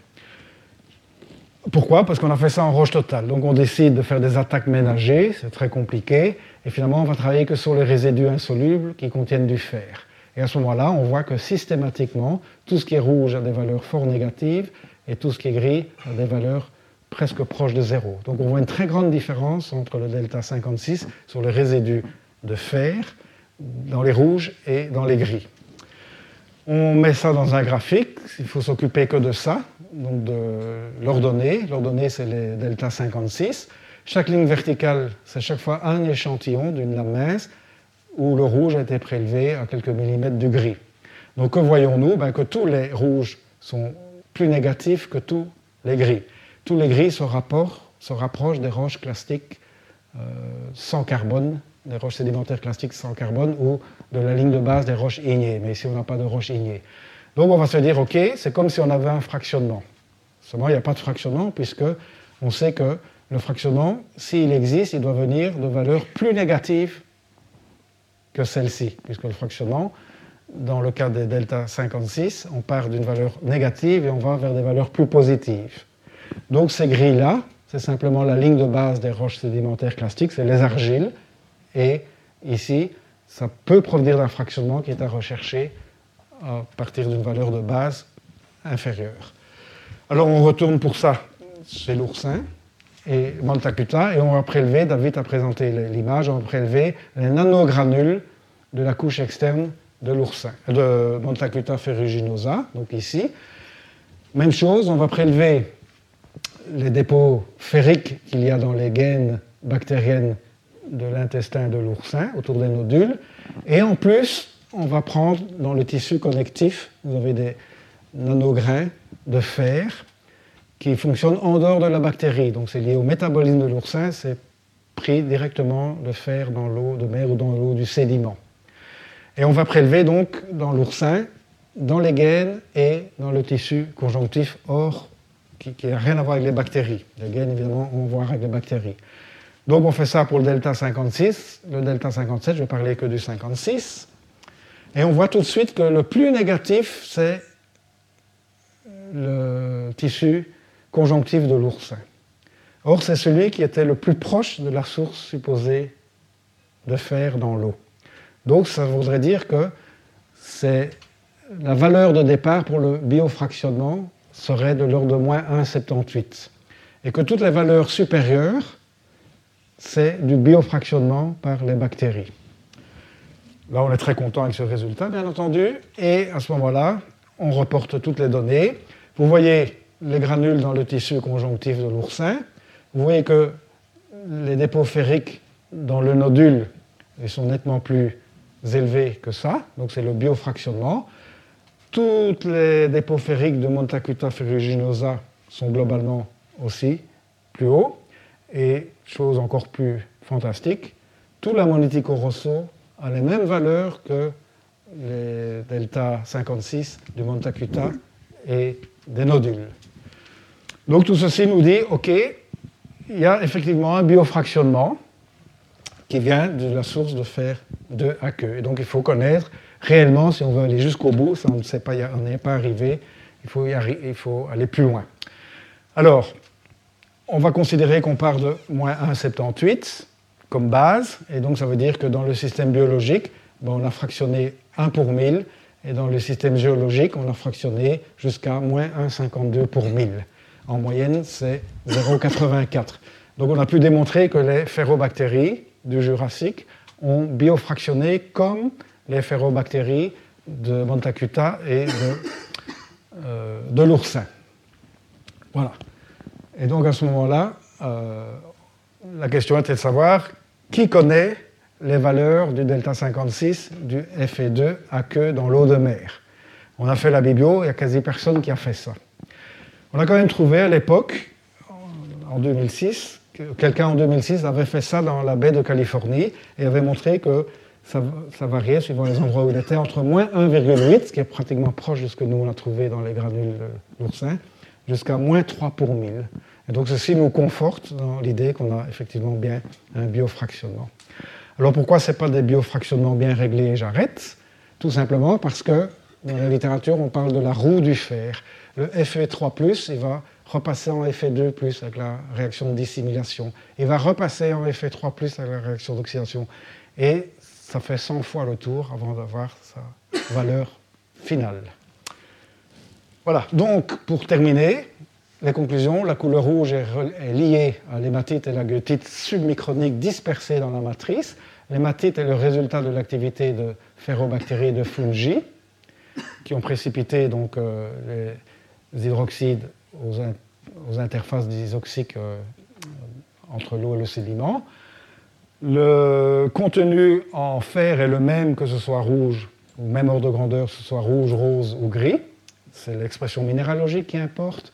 Pourquoi? Parce qu'on a fait ça en roche totale. Donc on décide de faire des attaques ménagées, c'est très compliqué, et finalement on va travailler que sur les résidus insolubles qui contiennent du fer. Et à ce moment-là, on voit que systématiquement, tout ce qui est rouge a des valeurs fort négatives, et tout ce qui est gris a des valeurs presque proche de zéro. Donc on voit une très grande différence entre le delta 56 sur les résidus de fer dans les rouges et dans les gris. On met ça dans un graphique, il faut s'occuper que de ça, donc de l'ordonnée. L'ordonnée, c'est les delta 56. Chaque ligne verticale, c'est chaque fois un échantillon d'une lame mince où le rouge a été prélevé à quelques millimètres du gris. Donc que voyons-nous? Ben, Que tous les rouges sont plus négatifs que tous les gris tous les gris se, rapprochent des roches clastiques euh, sans carbone, des roches sédimentaires clastiques sans carbone ou de la ligne de base des roches ignées. Mais ici, on n'a pas de roches ignées. Donc, on va se dire, OK, c'est comme si on avait un fractionnement. Seulement, il n'y a pas de fractionnement puisque on sait que le fractionnement, s'il existe, il doit venir de valeurs plus négatives que celle-ci, puisque le fractionnement, dans le cas des delta 56, on part d'une valeur négative et on va vers des valeurs plus positives. Donc ces grilles-là, c'est simplement la ligne de base des roches sédimentaires classiques, c'est les argiles. Et ici, ça peut provenir d'un fractionnement qui est à rechercher à partir d'une valeur de base inférieure. Alors on retourne pour ça chez l'oursin et Montacuta et on va prélever, David a présenté l'image, on va prélever les nanogranules de la couche externe de l'oursin, de Montacuta ferruginosa, donc ici. Même chose, on va prélever les dépôts ferriques qu'il y a dans les gaines bactériennes de l'intestin de l'oursin, autour des nodules. Et en plus, on va prendre dans le tissu connectif, vous avez des nanograins de fer qui fonctionnent en dehors de la bactérie. Donc c'est lié au métabolisme de l'oursin, c'est pris directement le fer dans l'eau de mer ou dans l'eau du sédiment. Et on va prélever donc dans l'oursin, dans les gaines et dans le tissu conjonctif hors qui n'a rien à voir avec les bactéries. Les gaines, évidemment, ont à voir avec les bactéries. Donc on fait ça pour le delta 56. Le delta 57, je vais parler que du 56. Et on voit tout de suite que le plus négatif, c'est le tissu conjonctif de l'oursin. Or, c'est celui qui était le plus proche de la source supposée de fer dans l'eau. Donc, ça voudrait dire que c'est la valeur de départ pour le biofractionnement serait de l'ordre de moins 1,78. Et que toutes les valeurs supérieures, c'est du biofractionnement par les bactéries. Là, on est très content avec ce résultat, bien entendu. Et à ce moment-là, on reporte toutes les données. Vous voyez les granules dans le tissu conjonctif de l'oursin. Vous voyez que les dépôts ferriques dans le nodule sont nettement plus élevés que ça, donc c'est le biofractionnement. Toutes les dépôts ferriques de Montacuta ferruginosa sont globalement aussi plus hauts. Et chose encore plus fantastique, tout l'ammonitico rosso a les mêmes valeurs que les delta 56 du Montacuta et des nodules. Donc tout ceci nous dit, OK, il y a effectivement un biofractionnement qui vient de la source de fer de à queue. Et donc il faut connaître réellement, si on veut aller jusqu'au bout, ça on ne sait pas, on n'est pas arrivé, il faut, y il faut aller plus loin. Alors, on va considérer qu'on part de moins 1,78 comme base, et donc ça veut dire que dans le système biologique, ben, on a fractionné 1 pour 1000, et dans le système géologique, on a fractionné jusqu'à moins 1,52 pour 1000. En moyenne, c'est 0,84. Donc on a pu démontrer que les ferrobactéries du Jurassique ont biofractionné comme les ferrobactéries de Montacuta et de, euh, de l'oursin. Voilà. Et donc à ce moment-là, euh, la question était de savoir qui connaît les valeurs du delta 56 du Fe2 à queue dans l'eau de mer. On a fait la bibio, il n'y a quasi personne qui a fait ça. On a quand même trouvé à l'époque, en 2006, quelqu'un en 2006 avait fait ça dans la baie de Californie et avait montré que ça, variait suivant les endroits où il était entre moins 1,8, ce qui est pratiquement proche de ce que nous on a trouvé dans les granules d'oursin, jusqu'à moins 3 pour 1000. Et donc ceci nous conforte dans l'idée qu'on a effectivement bien un biofractionnement. Alors pourquoi ce n'est pas des biofractionnements bien réglés? J'arrête. Tout simplement parce que dans la littérature, on parle de la roue du fer. Le Fe3+, il va repasser en Fe2+, avec la réaction de dissimulation. Il va repasser en Fe3+, avec la réaction d'oxydation. Et ça fait 100 fois le tour avant d'avoir sa valeur finale. Voilà, donc pour terminer, les conclusions, la couleur rouge est, liée à l'hématite et la goethite submicronique dispersées dans la matrice. L'hématite est le résultat de l'activité de ferrobactéries de fungi qui ont précipité donc, euh, les hydroxydes aux, interfaces disoxiques euh, entre l'eau et le sédiment. Le contenu en fer est le même que ce soit rouge, ou même ordre de grandeur, que ce soit rouge, rose ou gris. C'est l'expression minéralogique qui importe.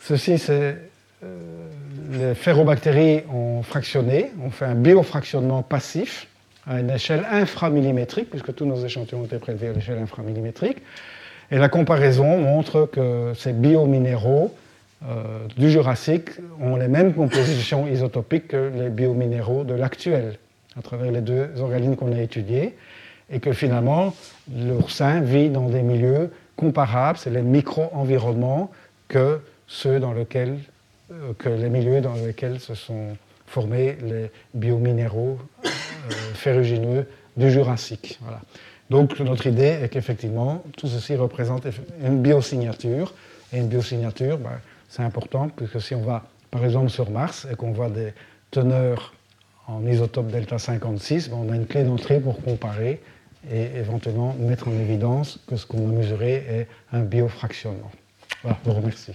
Ceci, c'est euh, les ferrobactéries ont fractionné, ont fait un biofractionnement passif à une échelle inframillimétrique, puisque tous nos échantillons ont été prélevés à l'échelle inframillimétrique. Et la comparaison montre que ces biominéraux euh, du Jurassique ont les mêmes compositions isotopiques que les biominéraux de l'actuel, à travers les deux organines qu'on a étudiés, et que finalement, l'oursin vit dans des milieux comparables, c'est les micro-environnements que ceux dans lesquels, euh, que les milieux dans lesquels se sont formés les biominéraux euh, ferrugineux du Jurassique. Voilà. Donc notre idée est qu'effectivement, tout ceci représente une biosignature. Et une biosignature, ben, c'est important, puisque si on va par exemple sur Mars et qu'on voit des teneurs en isotope delta 56, ben, on a une clé d'entrée pour comparer et éventuellement mettre en évidence que ce qu'on a mesuré est un biofractionnement. Voilà, je vous remercie.